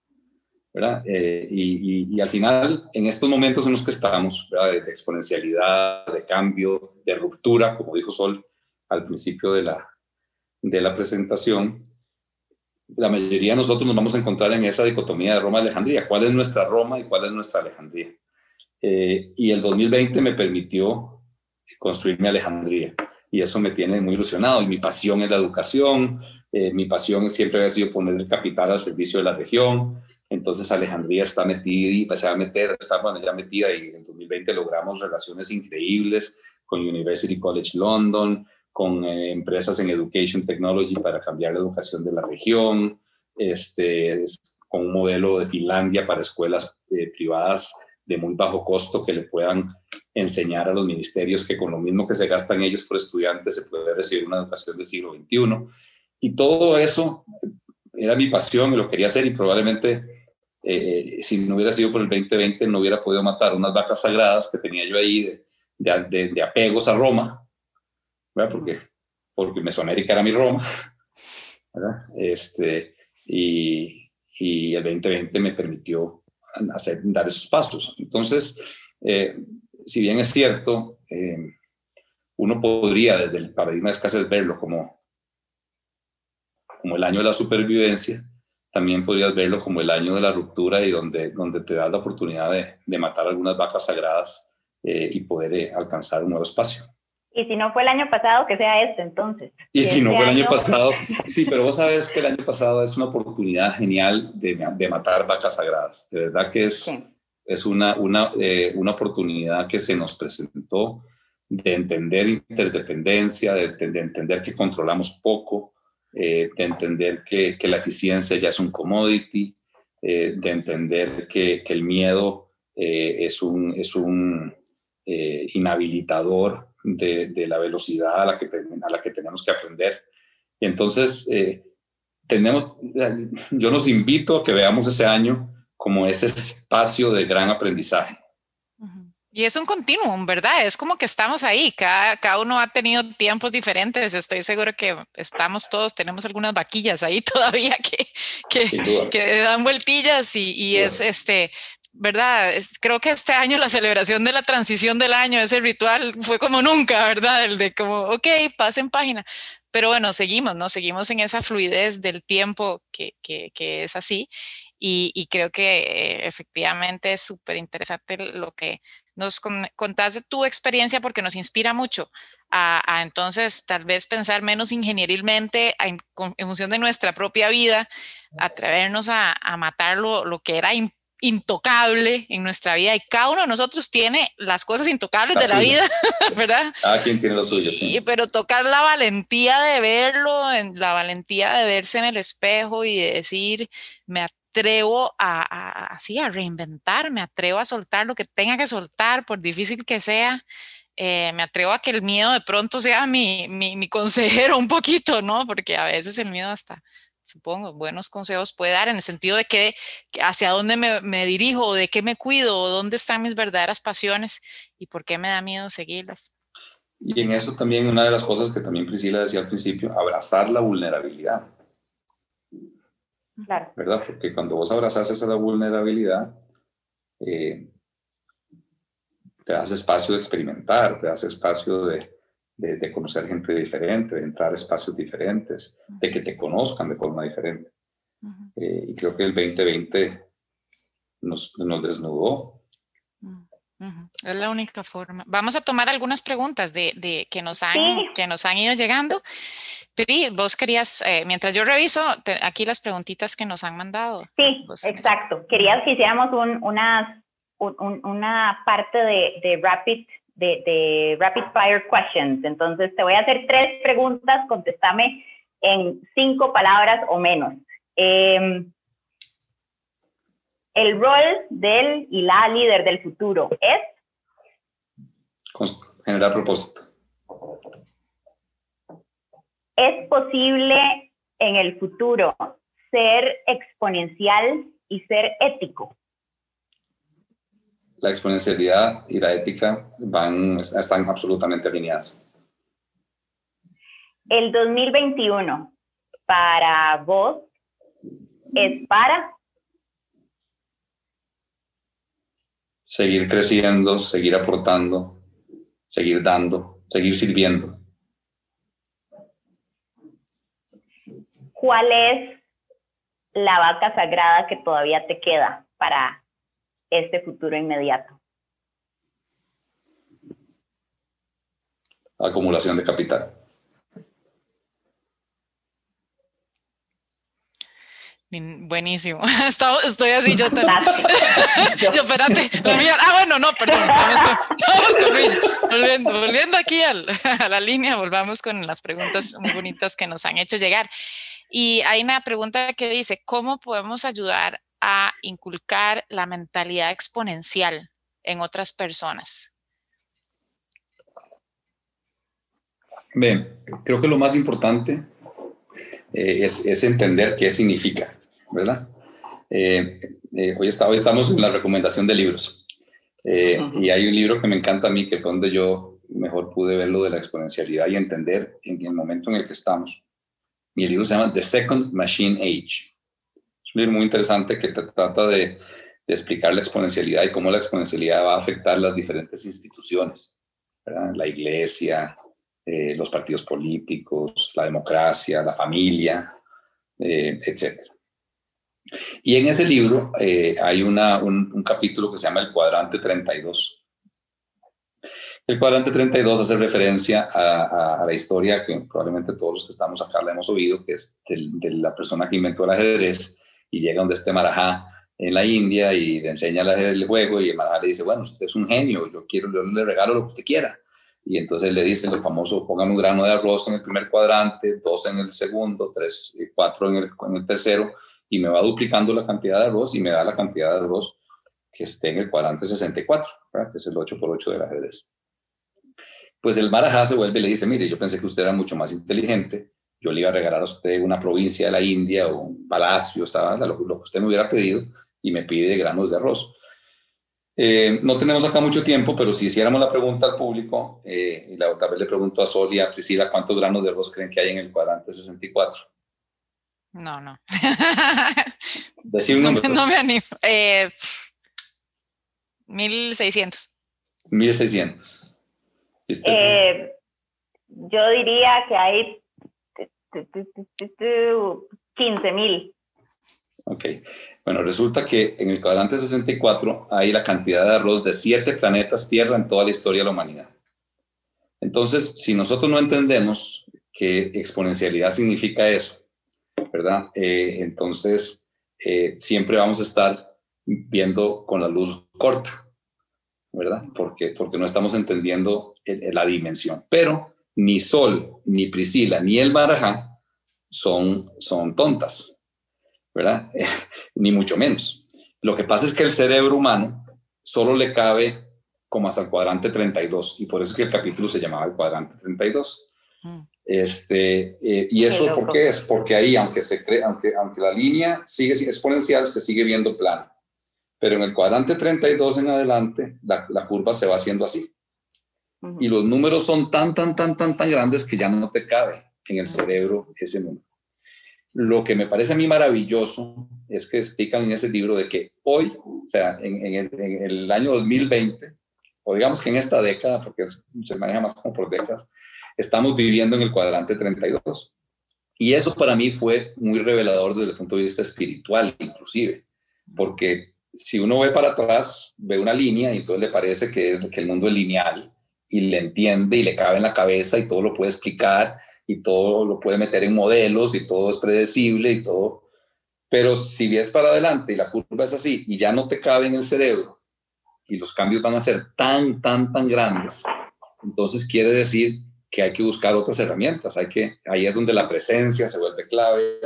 ¿verdad? Eh, y, al final, en estos momentos en los que estamos, De, exponencialidad, de cambio, de ruptura, como dijo Sol al principio de la, de la presentación, la mayoría de nosotros nos vamos a encontrar en esa dicotomía de Roma-Alejandría. ¿Cuál es nuestra Roma y cuál es nuestra Alejandría? Eh, y el 2020 me permitió construir mi Alejandría y eso me tiene muy ilusionado. Y mi pasión es la educación, eh, mi pasión siempre ha sido poner el capital al servicio de la región. Entonces Alejandría está metida y se va a meter, está bueno, ya metida y en 2020 logramos relaciones increíbles con University College London, con eh, empresas en Education Technology para cambiar la educación de la región, este, con un modelo de Finlandia para escuelas eh, privadas de muy bajo costo que le puedan enseñar a los ministerios que con lo mismo que se gastan ellos por estudiantes se puede recibir una educación del siglo XXI. Y todo eso era mi pasión y lo quería hacer y probablemente eh, si no hubiera sido por el 2020 no hubiera podido matar unas vacas sagradas que tenía yo ahí de, de, de apegos a Roma porque, porque Mesoamérica era mi Roma, Este, y, y, el 2020 me permitió hacer, dar esos pasos. Entonces, eh, si bien es cierto, eh, uno podría desde el paradigma de escasez verlo como, como el año de la supervivencia, también podrías verlo como el año de la ruptura y donde, donde te da la oportunidad de, de matar algunas vacas sagradas eh, y poder alcanzar un nuevo espacio. Y si no fue el año pasado, que sea este entonces. Y si no fue el año pasado, sí, pero vos sabes que el año pasado es una oportunidad genial de, de matar vacas sagradas. De verdad que es, es una, una, eh, una oportunidad que se nos presentó de entender interdependencia, de, de entender que controlamos poco, eh, de entender que, que, la eficiencia ya es un commodity, eh, de entender que, que el miedo es un, es un inhabilitador de, la velocidad a la, que, a la que tenemos que aprender. Entonces, eh, tenemos, yo los invito a que veamos ese año como ese espacio de gran aprendizaje. Y es un continuum, ¿verdad? Es como que estamos ahí, cada, cada uno ha tenido tiempos diferentes, estoy seguro que estamos todos, tenemos algunas vaquillas ahí todavía que, que, que dan vueltillas y, y es este, ¿verdad? creo que este año la celebración de la transición del año, ese ritual fue como nunca, ¿verdad? El de como, ok, pasen página. Pero bueno, seguimos, ¿no? Seguimos en esa fluidez del tiempo que, que, es así. Y, creo que eh, efectivamente es súper interesante lo que nos contás de tu experiencia porque nos inspira mucho a, a entonces tal vez pensar menos ingenierilmente en, en, función de nuestra propia vida, atrevernos a, a matar lo, lo que era importante intocable en nuestra vida y cada uno de nosotros tiene las cosas intocables de la vida, ¿verdad? Cada quien tiene lo suyo, sí. pero tocar la valentía de verlo, en la valentía de verse en el espejo y de decir, me atrevo a, así a reinventar, me atrevo a soltar lo que tenga que soltar, por difícil que sea, eh, me atrevo a que el miedo de pronto sea mi, mi, consejero un poquito, ¿no? Porque a veces el miedo hasta, supongo, buenos consejos puede dar en el sentido de que, hacia dónde me, me dirijo, de qué me cuido, dónde están mis verdaderas pasiones y por qué me da miedo seguirlas. Y en eso también una de las cosas que también Priscila decía al principio, abrazar la vulnerabilidad. Claro. ¿Verdad? Porque cuando vos abrazas esa vulnerabilidad, eh, te das espacio de experimentar, te das espacio de, de, conocer gente diferente, de entrar a espacios diferentes, de que te conozcan de forma diferente. Eh, y creo que el 2020 nos, nos desnudó. Es la única forma. Vamos a tomar algunas preguntas de, de que, nos han, que nos han ido llegando. Pero vos querías, eh, mientras yo reviso aquí las preguntitas que nos han mandado. Sí, exacto. Querías que hiciéramos un, unas una parte de, rapid, de, rapid fire questions. Entonces te voy a hacer tres preguntas, contéstame en cinco palabras o menos. Em, el rol del y la líder del futuro es generar propósito. ¿Es posible en el futuro ser exponencial y ser ético? La exponencialidad y la ética van, están absolutamente alineadas. El 2021 para vos es para seguir creciendo, seguir aportando, seguir dando, seguir sirviendo. ¿Cuál es la vaca sagrada que todavía te queda para este futuro inmediato? Acumulación de capital. Buenísimo. Estoy así, yo también. yo, espérate. Ah, bueno, no, perdón. Estamos, volviendo, volviendo aquí a la línea, volvamos con las preguntas muy bonitas que nos han hecho llegar. Y hay una pregunta que dice, ¿cómo podemos ayudar a inculcar la mentalidad exponencial en otras personas? Bien, creo que lo más importante eh, es, entender qué significa, ¿verdad? Eh, eh, hoy, está, hoy, estamos en la recomendación de libros y hay un libro que me encanta a mí, que fue donde yo mejor pude ver lo de la exponencialidad y entender en el momento en el que estamos. Y el libro se llama The Second Machine Age es un libro muy interesante que trata de, explicar la exponencialidad y cómo la exponencialidad va a afectar las diferentes instituciones, la iglesia, eh, los partidos políticos, la democracia, la familia, eh, etc. Y en ese libro eh, hay una, un, capítulo que se llama El cuadrante 32. El cuadrante 32 hace referencia a, la historia que probablemente todos los que estamos acá la hemos oído, que es de la persona que inventó el ajedrez y llega donde este Marajá en la India y le enseña el juego y el Marajá le dice, bueno, usted es un genio, yo quiero, yo le regalo lo que usted quiera. Y entonces le dice el famoso, pongan un grano de arroz en el primer cuadrante, dos en el segundo, tres, y cuatro en el, en el tercero, y me va duplicando la cantidad de arroz y me da la cantidad de arroz que esté en el cuadrante 64, que es el 8 por 8 del ajedrez. Pues el Marajá se vuelve y le dice, mire, yo pensé que usted era mucho más inteligente, yo le iba a regalar a usted una provincia de la India o un palacio, estaba, lo, que usted me hubiera pedido, y me pide granos de arroz. Eh, no tenemos acá mucho tiempo, pero si hiciéramos la pregunta al público, eh, y la otra vez le pregunto a Sol y a Priscila cuántos granos de arroz creen que hay en el cuadrante 64. No, no. Decir un número. No, me animo. Eh, 1600. 1600. Eh, yo diría que hay 15 mil. Ok. Bueno, resulta que en el cuadrante 64 hay la cantidad de arroz de siete planetas Tierra en toda la historia de la humanidad. Entonces, si nosotros no entendemos que exponencialidad significa eso, ¿verdad? Eh, entonces, eh, siempre vamos a estar viendo con la luz corta, ¿verdad? Porque, porque no estamos entendiendo la dimensión. Pero ni Sol, ni Priscila, ni el Marajá son, son tontas, ¿verdad? ni mucho menos. Lo que pasa es que el cerebro humano solo le cabe como hasta el cuadrante 32, y por eso es que el capítulo se llamaba el cuadrante 32. Mm. Este, eh, ¿Y eso por qué es? Porque ahí, aunque, se cree, aunque, aunque la línea sigue exponencial, se sigue viendo plana. Pero en el cuadrante 32 en adelante, la, la curva se va haciendo así. Y los números son tan, tan, tan, tan, tan grandes que ya no te cabe en el cerebro ese número. Lo que me parece a mí maravilloso es que explican en ese libro de que hoy, o sea, en, el, en el, año 2020, o digamos que en esta década, porque se maneja más como por décadas, estamos viviendo en el cuadrante 32. Y eso para mí fue muy revelador desde el punto de vista espiritual, inclusive, porque si uno ve para atrás, ve una línea y entonces le parece que, es, que el mundo es lineal y le entiende y le cabe en la cabeza y todo lo puede explicar y todo lo puede meter en modelos y todo es predecible y todo. Pero si ves para adelante y la curva es así y ya no te cabe en el cerebro y los cambios van a ser tan, tan, tan grandes, entonces quiere decir que hay que buscar otras herramientas. Hay que, ahí es donde la presencia se vuelve clave,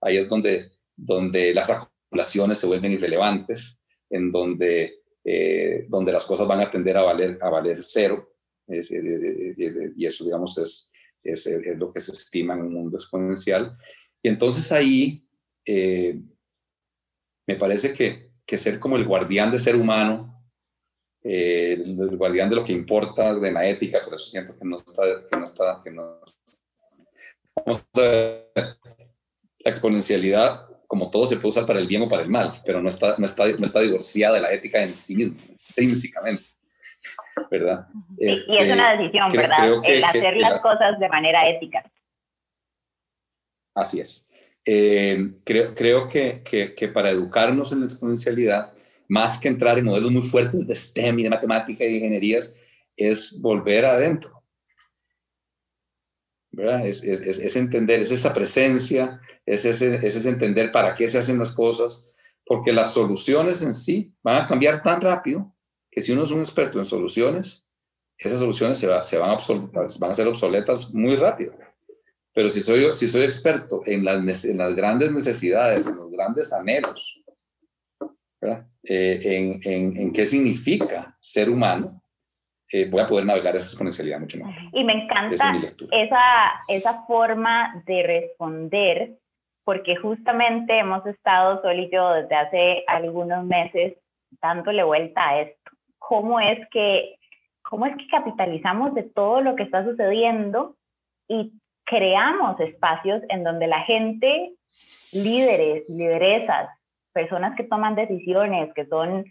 ahí es donde, donde las acumulaciones se vuelven irrelevantes, en donde, eh, donde las cosas van a tender a valer, a valer cero y eso, digamos, es, es, es, lo que se estima en un mundo exponencial. Y entonces ahí eh, me parece que, que, ser como el guardián de ser humano, eh, el, guardián de lo que importa de la ética, por eso siento que no está, que no está, que no la exponencialidad, como todo, se puede usar para el bien o para el mal, pero no está, no está, no está divorciada de la ética en sí misma, intrínsecamente. ¿Verdad? y es una este, decisión, ¿verdad? el hacer las cosas de manera ética. Así es. Eh, creo, creo que, que, para educarnos en la exponencialidad, más que entrar en modelos muy fuertes de STEM y de matemática y de ingenierías, es volver adentro. ¿verdad? Es, es, es, entender, es esa presencia, es ese, es ese entender para qué se hacen las cosas, porque las soluciones en sí van a cambiar tan rápido que si uno es un experto en soluciones, esas soluciones se, se van, a van a ser obsoletas muy rápido. Pero si soy, si soy experto en las, en las grandes necesidades, en los grandes anhelos, eh, en, en, en, qué significa ser humano, eh, voy a poder navegar esa exponencialidad mucho más. Y me encanta esa, esa forma de responder, porque justamente hemos estado, Sol y yo, desde hace algunos meses dándole vuelta a esto cómo es que, cómo es que capitalizamos de todo lo que está sucediendo y creamos espacios en donde la gente, líderes, lideresas, personas que toman decisiones, que son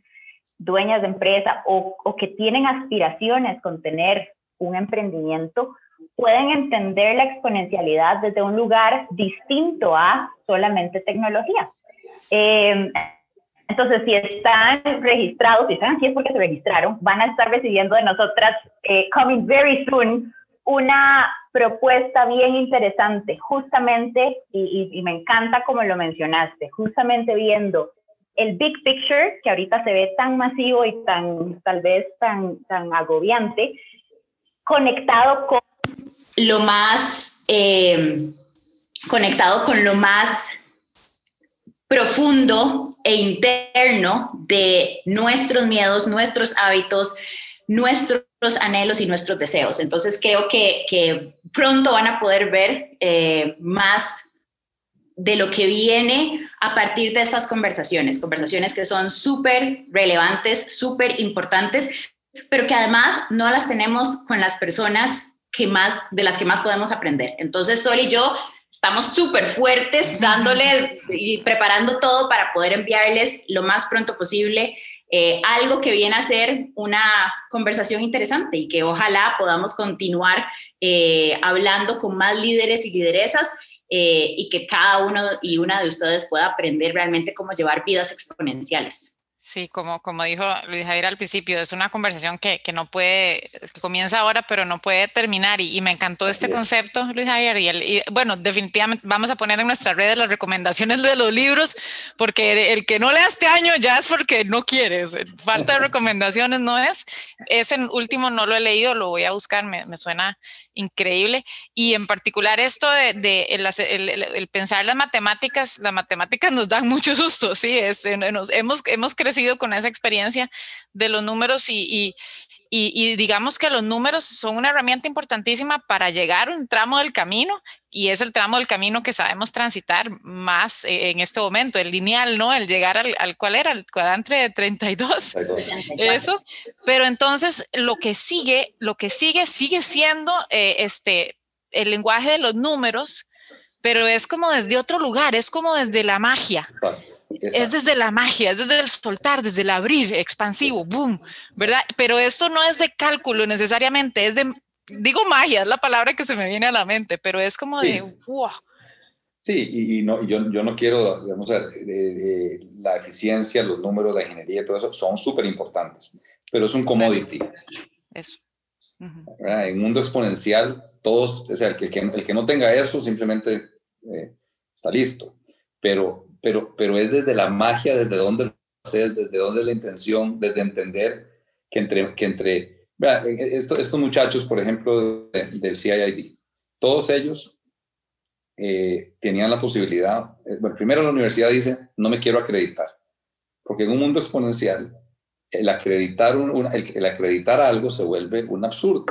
dueñas de empresa o, o que tienen aspiraciones con tener un emprendimiento, pueden entender la exponencialidad desde un lugar distinto a solamente tecnología. Eh, entonces, si están registrados, si están aquí es porque se registraron, van a estar recibiendo de nosotras, eh, coming very soon, una propuesta bien interesante, justamente, y, me encanta como lo mencionaste, justamente viendo el big picture, que ahorita se ve tan masivo y tan, tal vez tan, tan agobiante, conectado con lo más, eh, conectado con lo más profundo e interno de nuestros miedos, nuestros hábitos, nuestros anhelos y nuestros deseos. Entonces creo que, pronto van a poder ver eh, más de lo que viene a partir de estas conversaciones, conversaciones que son súper relevantes, súper importantes, pero que además no las tenemos con las personas que más, de las que más podemos aprender. Entonces, Sol y yo estamos súper fuertes dándole y preparando todo para poder enviarles lo más pronto posible eh, algo que viene a ser una conversación interesante y que ojalá podamos continuar eh, hablando con más líderes y lideresas eh, y que cada uno y una de ustedes pueda aprender realmente cómo llevar vidas exponenciales. Sí, como, como dijo Luis Javier al principio, es una conversación que, que no puede, que comienza ahora, pero no puede terminar. Y, me encantó este concepto, Luis Javier. Y, el, y, bueno, definitivamente vamos a poner en nuestras redes las recomendaciones de los libros, porque el, que no lea este año ya es porque no quieres. Falta de recomendaciones no es. Ese último no lo he leído, lo voy a buscar, me, me suena increíble. Y en particular esto de, el, el, el, pensar las matemáticas, las matemáticas nos dan mucho susto, sí, es, hemos, hemos crecido con esa experiencia de los números y, digamos que los números son una herramienta importantísima para llegar a un tramo del camino y es el tramo del camino que sabemos transitar más eh, en este momento, el lineal, ¿no? El llegar al, al ¿cuál era? El cuadrante de 32. Eso. Pero entonces lo que sigue, lo que sigue, sigue siendo eh, este, el lenguaje de los números, pero es como desde otro lugar, es como desde la magia. Es desde la magia, es desde el soltar, desde el abrir, expansivo, boom, ¿verdad? Pero esto no es de cálculo necesariamente, es de, digo magia, es la palabra que se me viene a la mente, pero es como de, wow. Sí, y, no, yo, yo, no quiero, digamos, la eficiencia, los números, la ingeniería, todo eso son súper importantes, pero es un commodity. Eso. En un mundo exponencial, todos, o sea, el que, el que no tenga eso simplemente eh, está listo, pero pero, pero es desde la magia, desde dónde lo haces, desde dónde la intención, desde entender que entre, que entre e, e, estos muchachos, por ejemplo, del CIID, todos ellos eh, tenían la posibilidad, eh, bueno, primero la universidad dice, no me quiero acreditar, porque en un mundo exponencial, el acreditar, un, el, acreditar algo se vuelve un absurdo.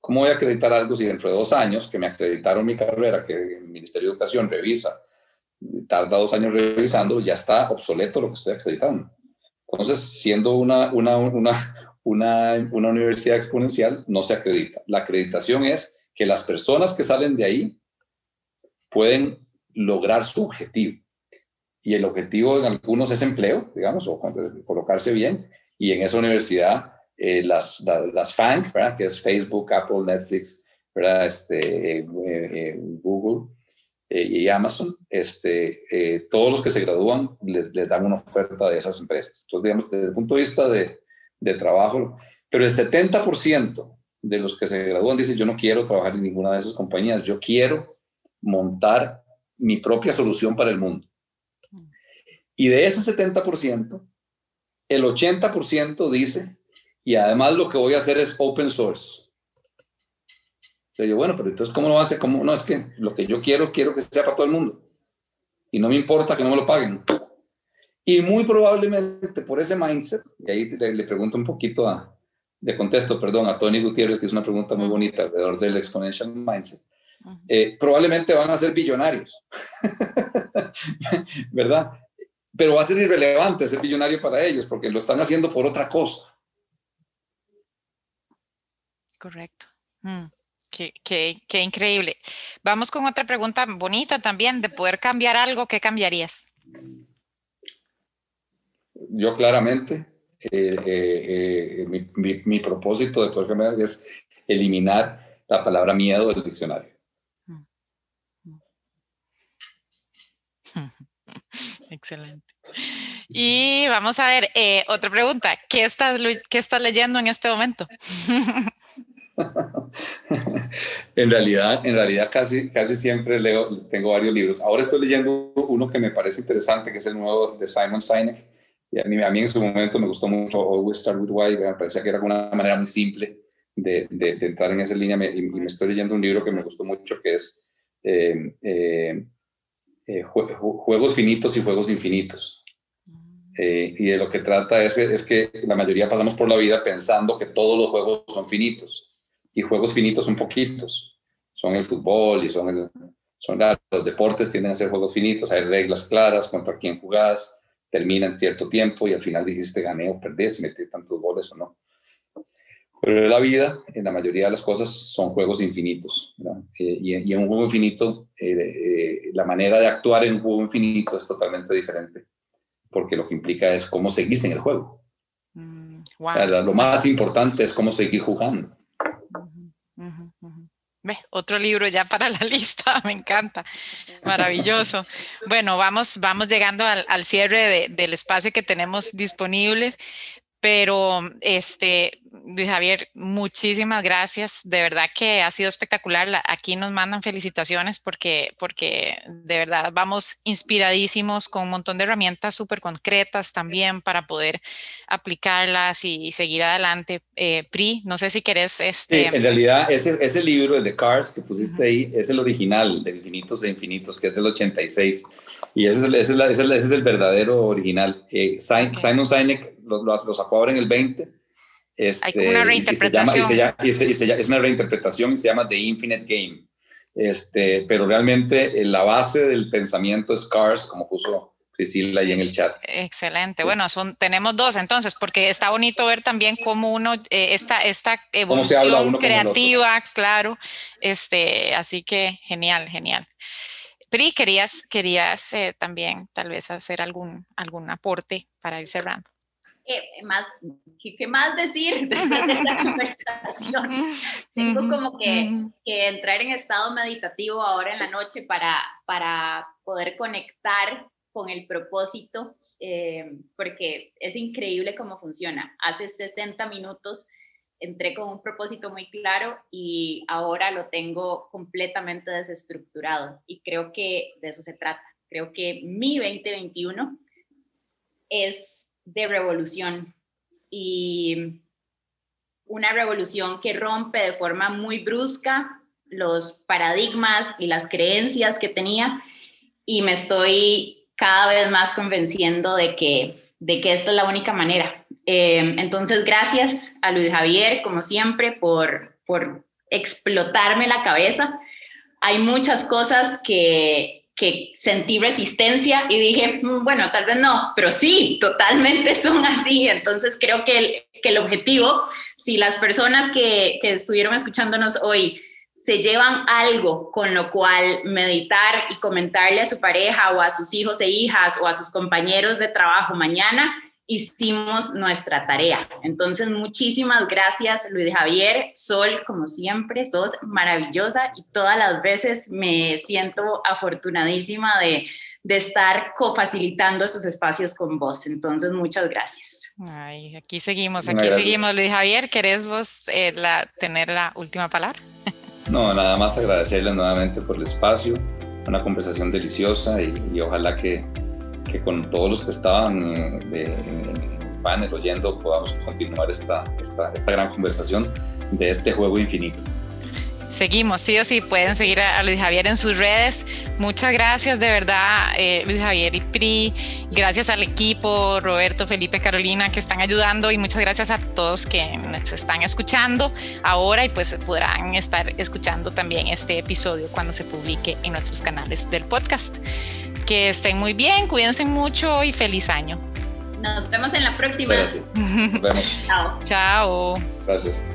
¿Cómo voy a acreditar algo si dentro de dos años que me acreditaron mi carrera, que el Ministerio de Educación revisa tarda dos años revisando, ya está obsoleto lo que estoy acreditando. Entonces, siendo una, una, una, una, una universidad exponencial, no se acredita. La acreditación es que las personas que salen de ahí pueden lograr su objetivo. Y el objetivo en algunos es empleo, digamos, o colocarse bien. Y en esa universidad, eh, las, las, FANG, ¿verdad? que es Facebook, Apple, Netflix, ¿verdad? Este, eh, eh, Google, eh, y Amazon, este, eh, todos los que se gradúan les, dan una oferta de esas empresas. Entonces, digamos, desde el punto de vista de, de trabajo, pero el 70% de los que se gradúan dicen, yo no quiero trabajar en ninguna de esas compañías, yo quiero montar mi propia solución para el mundo. Y de ese 70%, el 80% dice, y además lo que voy a hacer es open source yo, bueno, pero entonces, ¿cómo lo hace? ¿Cómo? No, es que lo que yo quiero, quiero que sea para todo el mundo. Y no me importa que no me lo paguen. Y muy probablemente por ese mindset, y ahí le, pregunto un poquito a, de contexto, perdón, a Tony Gutiérrez, que es una pregunta muy bonita alrededor del exponential mindset. Eh, probablemente van a ser billonarios, ¿verdad? Pero va a ser irrelevante ser billonario para ellos porque lo están haciendo por otra cosa. Correcto. Mm. Qué, increíble. Vamos con otra pregunta bonita también, de poder cambiar algo, ¿qué cambiarías? Yo claramente, eh, eh, eh, mi, propósito de poder cambiar es eliminar la palabra miedo del diccionario. Excelente. Y vamos a ver, otra pregunta, ¿qué estás, ¿qué estás leyendo en este momento? en realidad, en realidad casi, casi siempre leo, tengo varios libros. Ahora estoy leyendo uno que me parece interesante, que es el nuevo de Simon Sinek. Y a mí, a mí en su momento me gustó mucho Always Start With Why, me parecía que era una manera muy simple de, de, entrar en esa línea. y, me estoy leyendo un libro que me gustó mucho, que es eh, eh, eh, Juegos Finitos y Juegos Infinitos. y de lo que trata es, es que la mayoría pasamos por la vida pensando que todos los juegos son finitos y juegos finitos son poquitos. Son el fútbol y son, el, son los deportes tienden a ser juegos finitos, hay reglas claras contra quién jugás, termina en cierto tiempo y al final dijiste gané o perdí, si metí tantos goles o no. Pero en la vida, en la mayoría de las cosas, son juegos infinitos. Eh, y, en un juego infinito, eh, eh, la manera de actuar en un juego infinito es totalmente diferente, porque lo que implica es cómo seguís en el juego. Mm, lo más importante es cómo seguir jugando otro libro ya para la lista, me encanta, maravilloso. Bueno, vamos, vamos llegando al, cierre del espacio que tenemos disponible, Pero, este, Luis Javier, muchísimas gracias. De verdad que ha sido espectacular. Aquí nos mandan felicitaciones porque, porque de verdad vamos inspiradísimos con un montón de herramientas súper concretas también para poder aplicarlas y, seguir adelante. Eh, Pri, no sé si querés... Este... en realidad, ese, ese libro, el de Cars que pusiste ahí, es el original de Infinitos e Infinitos, que es del 86. Y ese es el, ese es ese es el verdadero original. Eh, Simon Sinek lo, lo, sacó ahora en el 20. Este, Hay una reinterpretación. Y se llama, es una reinterpretación y se llama The Infinite Game. Este, pero realmente eh, la base del pensamiento es Cars, como puso Priscila ahí en el chat. Excelente. Bueno, son, tenemos dos entonces, porque está bonito ver también cómo uno, eh, esta, esta evolución creativa, claro. Este, así que genial, genial. Pri, querías, querías eh, también tal vez hacer algún, algún aporte para ir cerrando. ¿Qué más, qué, más decir después de esta conversación? Tengo como que, que, entrar en estado meditativo ahora en la noche para, para poder conectar con el propósito, eh, porque es increíble cómo funciona. Hace 60 minutos entré con un propósito muy claro y ahora lo tengo completamente desestructurado y creo que de eso se trata. Creo que mi 2021 es de revolución y una revolución que rompe de forma muy brusca los paradigmas y las creencias que tenía y me estoy cada vez más convenciendo de que, de que esta es la única manera. Eh, entonces, gracias a Luis Javier, como siempre, por, por explotarme la cabeza. Hay muchas cosas que, que sentí resistencia y dije, mm, bueno, tal vez no, pero sí, totalmente son así. Entonces creo que el, el objetivo, si las personas que, que estuvieron escuchándonos hoy se llevan algo con lo cual meditar y comentarle a su pareja o a sus hijos e hijas o a sus compañeros de trabajo mañana, hicimos nuestra tarea. Entonces, muchísimas gracias, Luis Javier. Sol, como siempre, sos maravillosa y todas las veces me siento afortunadísima de, de estar cofacilitando esos espacios con vos. Entonces, muchas gracias. Ay, aquí seguimos, aquí seguimos. Luis Javier, ¿querés vos eh, la, tener la última palabra? No, nada más agradecerles nuevamente por el espacio, una conversación deliciosa y, y ojalá que que con todos los que estaban eh, en el panel oyendo podamos continuar esta, esta, esta gran conversación de este juego infinito. Seguimos, sí o sí, pueden seguir a, Luis Javier en sus redes. Muchas gracias de verdad, eh, Luis Javier y Pri. Gracias al equipo, Roberto, Felipe, Carolina, que están ayudando y muchas gracias a todos que nos están escuchando ahora y pues podrán estar escuchando también este episodio cuando se publique en nuestros canales del podcast. Que estén muy bien, cuídense mucho y feliz año. Nos vemos en la próxima. Gracias. Nos vemos. Chao. Chao. Gracias.